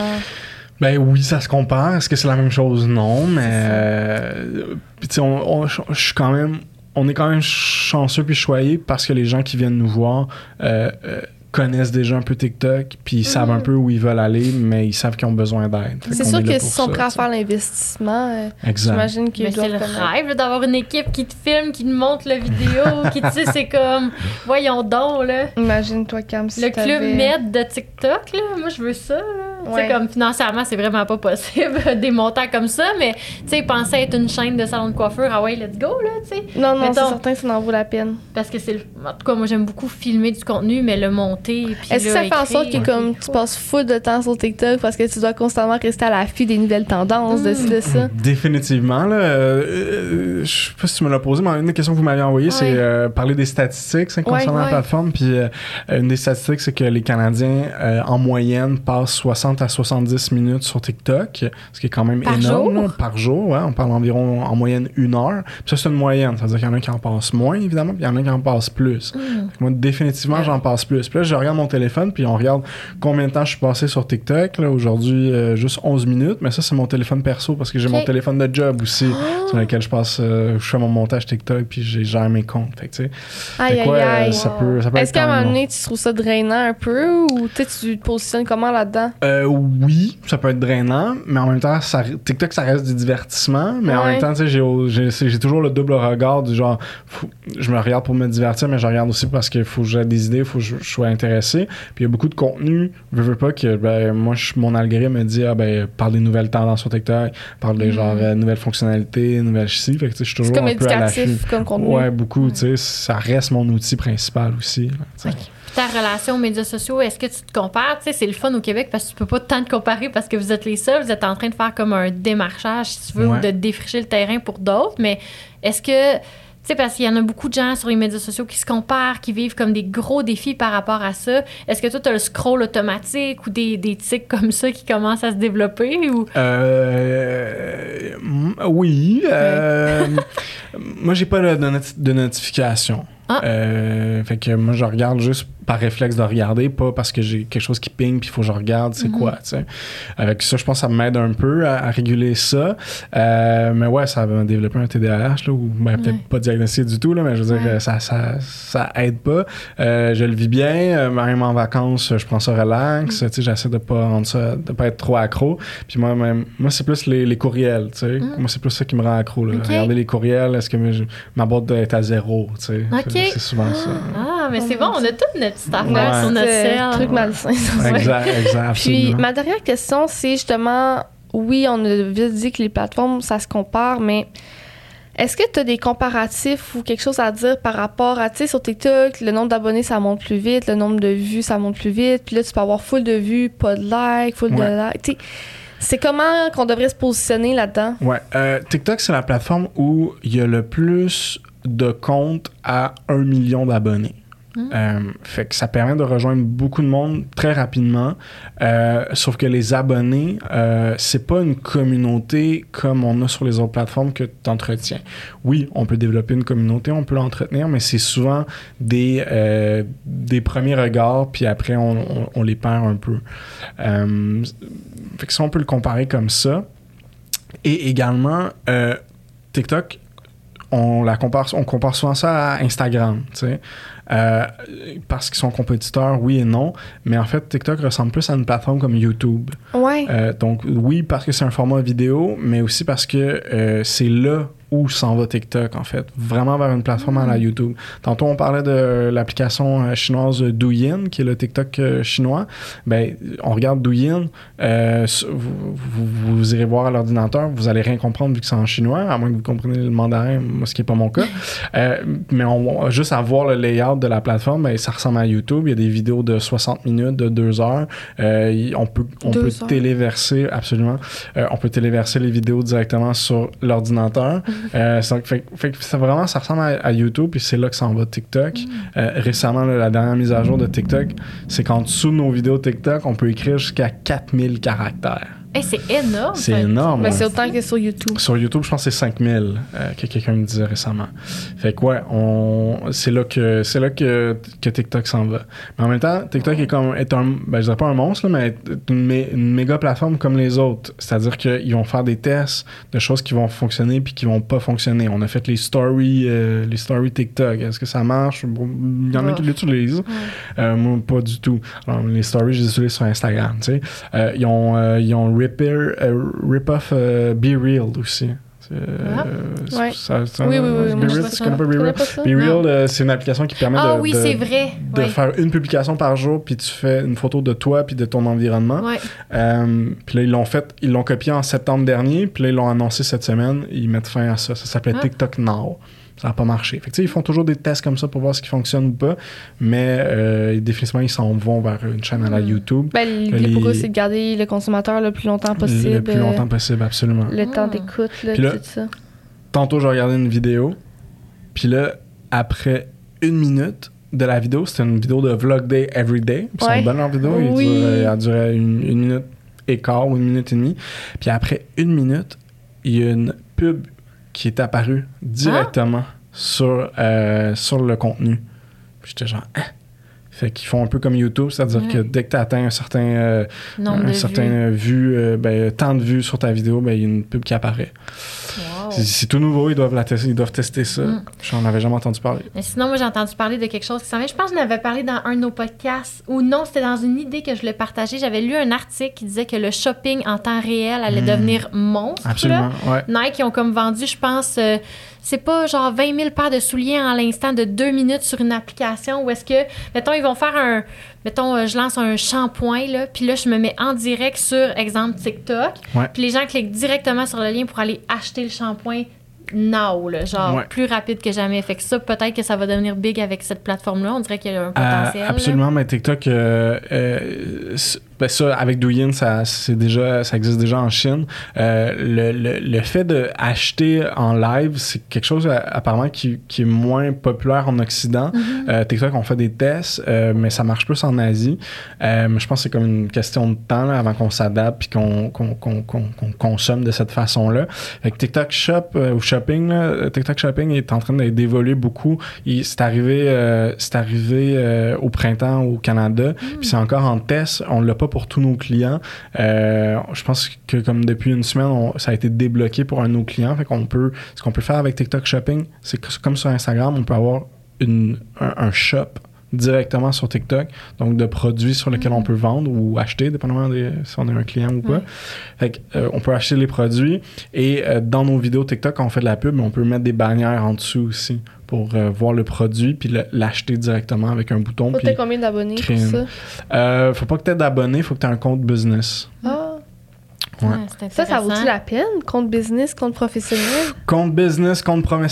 Ben oui, ça se compare. Est-ce que c'est la même chose? Non, mais. Euh, puis tu sais, on, je suis quand même. On est quand même chanceux puis choyé parce que les gens qui viennent nous voir euh, euh, connaissent déjà un peu TikTok puis ils savent un peu où ils veulent aller, mais ils savent qu'ils ont besoin d'aide. C'est sûr que s'ils sont prêts à faire l'investissement, euh, j'imagine qu'ils Mais c'est le rêve d'avoir une équipe qui te filme, qui te montre la vidéo, qui tu sais, c'est comme, voyons donc, là. Imagine-toi, Cam, si Le club med de TikTok, là, moi je veux ça. Là. Tu sais, Ouais. comme financièrement, c'est vraiment pas possible, des montants comme ça, mais tu sais, penser être une chaîne de salon de coiffure, ah ouais, let's go, là, tu sais. Non, non, c'est certain que ça en vaut la peine. Parce que c'est le... En tout cas, moi j'aime beaucoup filmer du contenu, mais le monter. Est-ce que ça fait en sorte que comme tu passes full de temps sur TikTok parce que tu dois constamment rester à l'affût des nouvelles tendances, de ci, de ça? Définitivement. Là, euh, euh, je sais pas si tu me l'as posé, mais une des questions que vous m'avez envoyées, c'est euh, parler des statistiques concernant Ouais, la plateforme. Puis euh, une des statistiques, c'est que les Canadiens, euh, en moyenne, passent 60 à 70 minutes sur TikTok, ce qui est quand même Par énorme. jour? par jour, ouais. On parle environ en moyenne une heure. Puis ça, c'est une moyenne. Ça veut dire qu'il y en a qui en passent moins, évidemment, puis il y en a qui en passent plus. Hmm. Moi, définitivement, j'en passe plus. Puis là, je regarde mon téléphone, puis on regarde combien de temps je suis passé sur TikTok. Là, aujourd'hui, euh, juste 11 minutes. Mais ça, c'est mon téléphone perso parce que j'ai mon téléphone de job aussi, Oh! sur lequel je passe, euh, je fais mon montage TikTok, puis j'ai gère mes comptes. Fait que, tu sais, Aïe, quoi, aïe, aïe. ça peut, ça peut Est-ce qu'à un moment donné, tu trouves ça drainant un peu ou tu te positionnes comment là-dedans? Euh, oui, ça peut être drainant, mais en même temps, ça, TikTok, ça reste du divertissement. Mais en même temps, tu sais, j'ai, toujours le double regard du genre, faut- je me regarde pour me divertir, mais je regarde aussi parce qu'il faut que j'ai des idées, il faut que je, je sois Puis il y a beaucoup de contenu, je veux pas que, ben, moi, je- mon algorithme me dit, ah, ben, parle des nouvelles tendances sur TikTok, parle des genre, euh, nouvelles fonctionnalités, nouvelles ci. Fait que, je suis Mm. Toujours comme un peu à comme contenu. Ouais, beaucoup, tu sais, ça reste mon outil principal aussi. là, ta relation aux médias sociaux, est-ce que tu te compares? Tu sais, c'est le fun au Québec parce que tu peux pas tant te comparer parce que vous êtes les seuls. Vous êtes en train de faire comme un démarchage, si tu veux, Ouais. ou de défricher le terrain pour d'autres. Mais est-ce que. Tu sais, parce qu'il y en a beaucoup de gens sur les médias sociaux qui se comparent, qui vivent comme des gros défis par rapport à ça. Est-ce que toi, tu as le scroll automatique ou des, des tics comme ça qui commencent à se développer? Ou... Euh, oui. euh, moi, j'ai pas de notification. Ah. Euh, fait que moi, je regarde juste par réflexe de regarder, pas parce que j'ai quelque chose qui ping puis il faut que je regarde c'est quoi, tu sais. Avec ça, je pense que ça m'aide un peu à, à réguler ça. Euh, mais ouais, ça va développer un TDAH, là, ou ben, peut-être pas diagnostiqué du tout, là, mais je veux dire, Ouais. ça, ça, ça aide pas. Euh, je le vis bien, euh, même en vacances, je prends ça relax, tu sais, j'essaie de pas rendre ça, de pas être trop accro. Puis moi, même, moi c'est plus les, les courriels, tu sais. Moi, c'est plus ça qui me rend accro, là. Regarder les courriels, est-ce que ma- ma boîte doit être à zéro, tu sais. C'est- souvent ça. Ah, mais c'est bon, on a toute notre petite affaire sur notre un truc malsain. Exact, exact, Puis ma dernière question, c'est justement, oui, on a vite dit que les plateformes, ça se compare, mais est-ce que tu as des comparatifs ou quelque chose à dire par rapport à, tu sais, sur TikTok, le nombre d'abonnés, ça monte plus vite, le nombre de vues, ça monte plus vite, puis là, tu peux avoir full de vues, pas de likes, full Ouais. de likes. Tu sais, c'est comment qu'on devrait se positionner là-dedans? Ouais, euh, TikTok, c'est la plateforme où il y a le plus de comptes à un million d'abonnés. Euh, fait que ça permet de rejoindre beaucoup de monde très rapidement. Euh, sauf que les abonnés, euh, c'est pas une communauté comme on a sur les autres plateformes que tu entretiens. Oui, on peut développer une communauté, on peut l'entretenir, mais c'est souvent des, euh, des premiers regards, puis après on, on- les perd un peu. Fait que ça, on peut le comparer comme ça. Et également, TikTok, on la compare, on compare souvent ça à Instagram, tu sais. Euh, parce qu'ils sont compétiteurs, oui et non. Mais en fait, TikTok ressemble plus à une plateforme comme YouTube. Ouais. Euh, donc, oui, parce que c'est un format vidéo, mais aussi parce que euh, c'est là où s'en va TikTok, en fait. Vraiment vers une plateforme à la YouTube. Tantôt, on parlait de l'application euh, chinoise Douyin, qui est le TikTok euh, chinois. Ben, on regarde Douyin, euh, vous, vous- vous irez voir à l'ordinateur, vous allez rien comprendre vu que c'est en chinois, à moins que vous compreniez le mandarin, moi, ce qui n'est pas mon cas. Euh, mais on juste à voir le layout de la plateforme, ben, ça ressemble à YouTube. Il y a des vidéos de 60 minutes, de 2 heures. Euh, on peut, on peut téléverser, absolument. Euh, on peut téléverser les vidéos directement sur l'ordinateur. Euh, fait, fait que ça vraiment, ça ressemble à, à YouTube, puis c'est là que ça en va TikTok. Mm. Euh, récemment, là, la dernière mise à jour de TikTok, c'est qu'en dessous de nos vidéos TikTok, on peut écrire jusqu'à 4000 caractères. Hey, c'est énorme. C'est énorme. Ben, ouais. c'est autant que sur YouTube. Sur YouTube, je pense que c'est 5000 euh, que quelqu'un me disait récemment. Fait que ouais, on, c'est là que c'est là que, que TikTok s'en va. Mais en même temps, TikTok est comme est un ben je dirais pas un monstre là, mais est une, mé- une méga plateforme comme les autres. C'est-à-dire qu'ils vont faire des tests de choses qui vont fonctionner puis qui vont pas fonctionner. On a fait les stories euh, les stories TikTok. Est-ce que ça marche? Bon, Il y en a qui l'utilisent. Euh, moi, pas du tout. Alors, les stories, je les utilise sur Instagram. Euh, ils ont, euh, ils ont Euh, Rip-Off euh, Be Real aussi. Euh, Ouais. ça- ça- Oui, oui, oui, Be Real, vois tu ça. connais pas Be Tu connais Real? pas ça? Be Real, c'est une application qui permet Ah de, oui, de- c'est vrai. de Ouais. faire une publication par jour, puis tu fais une photo de toi puis de ton environnement. Ouais. Euh, puis là, ils l'ont fait, ils l'ont copié en septembre dernier, puis là, ils l'ont annoncé cette semaine. Ils mettent fin à ça. Ça s'appelait Ah. TikTok Now. Ça n'a pas marché. Fait que, tu sais, ils font toujours des tests comme ça pour voir ce qui fonctionne ou pas, mais euh, définitivement, ils s'en vont vers une chaîne à la Hmm. YouTube Ben, l'idée Les- pour eux, c'est de garder le consommateur le plus longtemps possible. le plus longtemps possible, absolument. Le temps Mm. d'écoute, là, tout ça. Tantôt, j'ai regardé une vidéo, puis là, après une minute de la vidéo, c'était une vidéo de Vlog Day Every Day. Puis Ouais. Ils sont bonnes leurs vidéos, ils Oui. durent- elle durait une, une minute et quart ou une minute et demie. Puis après une minute, il y a une pub qui est apparue directement sur, euh, sur le contenu. Puis j'étais genre, Hein? Fait qu'ils font un peu comme YouTube, c'est-à-dire que dès que tu atteins un certain, euh, un certain vues. vue, euh, ben, temps de vues sur ta vidéo, ben, il y a une pub qui apparaît. C'est- tout nouveau, ils doivent, la tester, ils doivent tester ça. Mm. J'en avais jamais entendu parler. Mais sinon, moi, j'ai entendu parler de quelque chose qui s'en vient. Je pense que je l'avais parlé dans un de nos podcasts. Ou non, c'était dans une idée que je l'ai partagée. J'avais lu un article qui disait que le shopping en temps réel allait Mm. devenir monstre. Absolument, ouais. Nike, ils ont comme vendu, je pense, euh, c'est pas genre 20 000 paires de souliers en l'instant de deux minutes sur une application ou est-ce que, mettons, ils vont faire un, mettons, euh, je lance un shampoing, là, puis là, je me mets en direct sur, exemple, TikTok, puis les gens cliquent directement sur le lien pour aller acheter le shampoing now, là, genre Ouais. plus rapide que jamais. Fait que ça, peut-être que ça va devenir big avec cette plateforme-là. On dirait qu'il y a un Euh, potentiel. là. absolument, mais TikTok, euh, euh, ben ça, avec Douyin, ça, c'est déjà, ça existe déjà en Chine. Euh, le, le, le fait d'acheter en live, c'est quelque chose euh, apparemment qui, qui est moins populaire en Occident. Mm-hmm. Euh, TikTok, on fait des tests, euh, mais ça marche plus en Asie. Euh, mais je pense que c'est comme une question de temps là, avant qu'on s'adapte puis qu'on qu'on consomme de cette façon-là. TikTok Shop euh, ou Shopping, là, TikTok Shopping est en train d'évoluer beaucoup. C'est arrivé, euh, c'est arrivé euh, au printemps au Canada, puis c'est encore en test. On l'a pas pour tous nos clients. Euh, je pense que comme depuis une semaine, ça a été débloqué pour un de nos clients. Fait qu'on peut, ce qu'on peut faire avec TikTok Shopping, c'est comme sur Instagram, on peut avoir une, un, un shop directement sur TikTok, donc de produits sur lesquels on peut vendre ou acheter, dépendamment de si on est un client ou pas. Fait que, euh, on peut acheter les produits et euh, dans nos vidéos TikTok, quand on fait de la pub, on peut mettre des bannières en dessous aussi pour euh, voir le produit puis l'acheter directement avec un bouton. Faut t'as combien d'abonnés pour ça? faut pas que tu aies d'abonnés, faut que tu aies un compte business. Ah. Ouais. C'est Ça, ça vaut-tu la peine? Compte business, compte professionnel? Compte business, compte promes-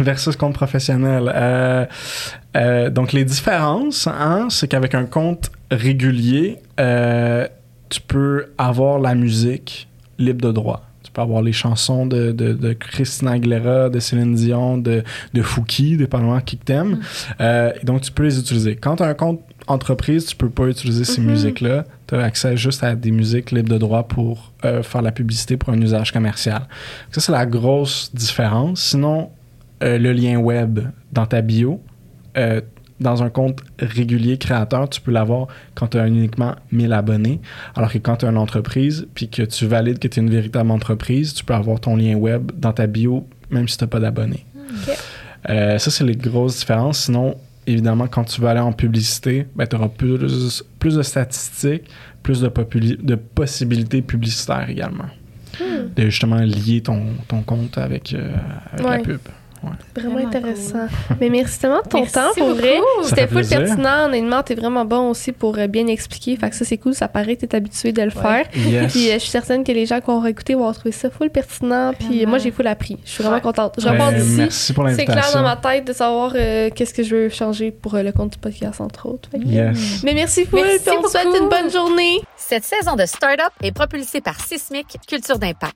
versus compte professionnel. Euh, euh, donc, les différences, hein, c'est qu'avec un compte régulier, euh, tu peux avoir la musique libre de droit. Tu peux avoir les chansons de, de, de Christina Aguilera, de Céline Dion, de, de Fouki, dépendamment qui. Euh, et donc, tu peux les utiliser. Quand tu as un compte entreprise, tu peux pas utiliser ces Mhm. musiques-là. Tu as accès juste à des musiques libres de droit pour euh, faire la publicité pour un usage commercial. Ça, c'est la grosse différence. Sinon, euh, le lien web dans ta bio, euh, dans un compte régulier créateur, tu peux l'avoir quand tu as uniquement 1000 abonnés. Alors que quand tu as une entreprise, puis que tu valides que tu es une véritable entreprise, tu peux avoir ton lien web dans ta bio, même si tu n'as pas d'abonnés. Ça, c'est les grosses différences. Sinon, évidemment, quand tu vas aller en publicité, ben, tu auras plus, plus de statistiques, plus de, de possibilités publicitaires également. de justement lier ton, ton compte avec, euh, avec Ouais. la pub. Vraiment, Vraiment intéressant. Mais merci tellement de ton Merci temps, pour vrai. beaucoup. C'était full plaisir. pertinent. Honnêtement, t'es vraiment bon aussi pour euh, bien expliquer. Fait que ça, c'est cool. Ça paraît que t'es habitué de le faire. Yes. Puis euh, je suis certaine que les gens qui ont écouté vont trouver ça full pertinent. Puis Vraiment. moi, j'ai full appris. Je suis vraiment Ouais. contente. Je Ben, repars d'ici. merci pour C'est clair l'invitation. dans ma tête de savoir euh, qu'est-ce que je veux changer pour euh, le compte du podcast, entre autres. Que- Yes. Mais merci full. Merci puis on te souhaite une bonne journée. Cette saison de Startup est propulsée par Sismic Culture d'Impact.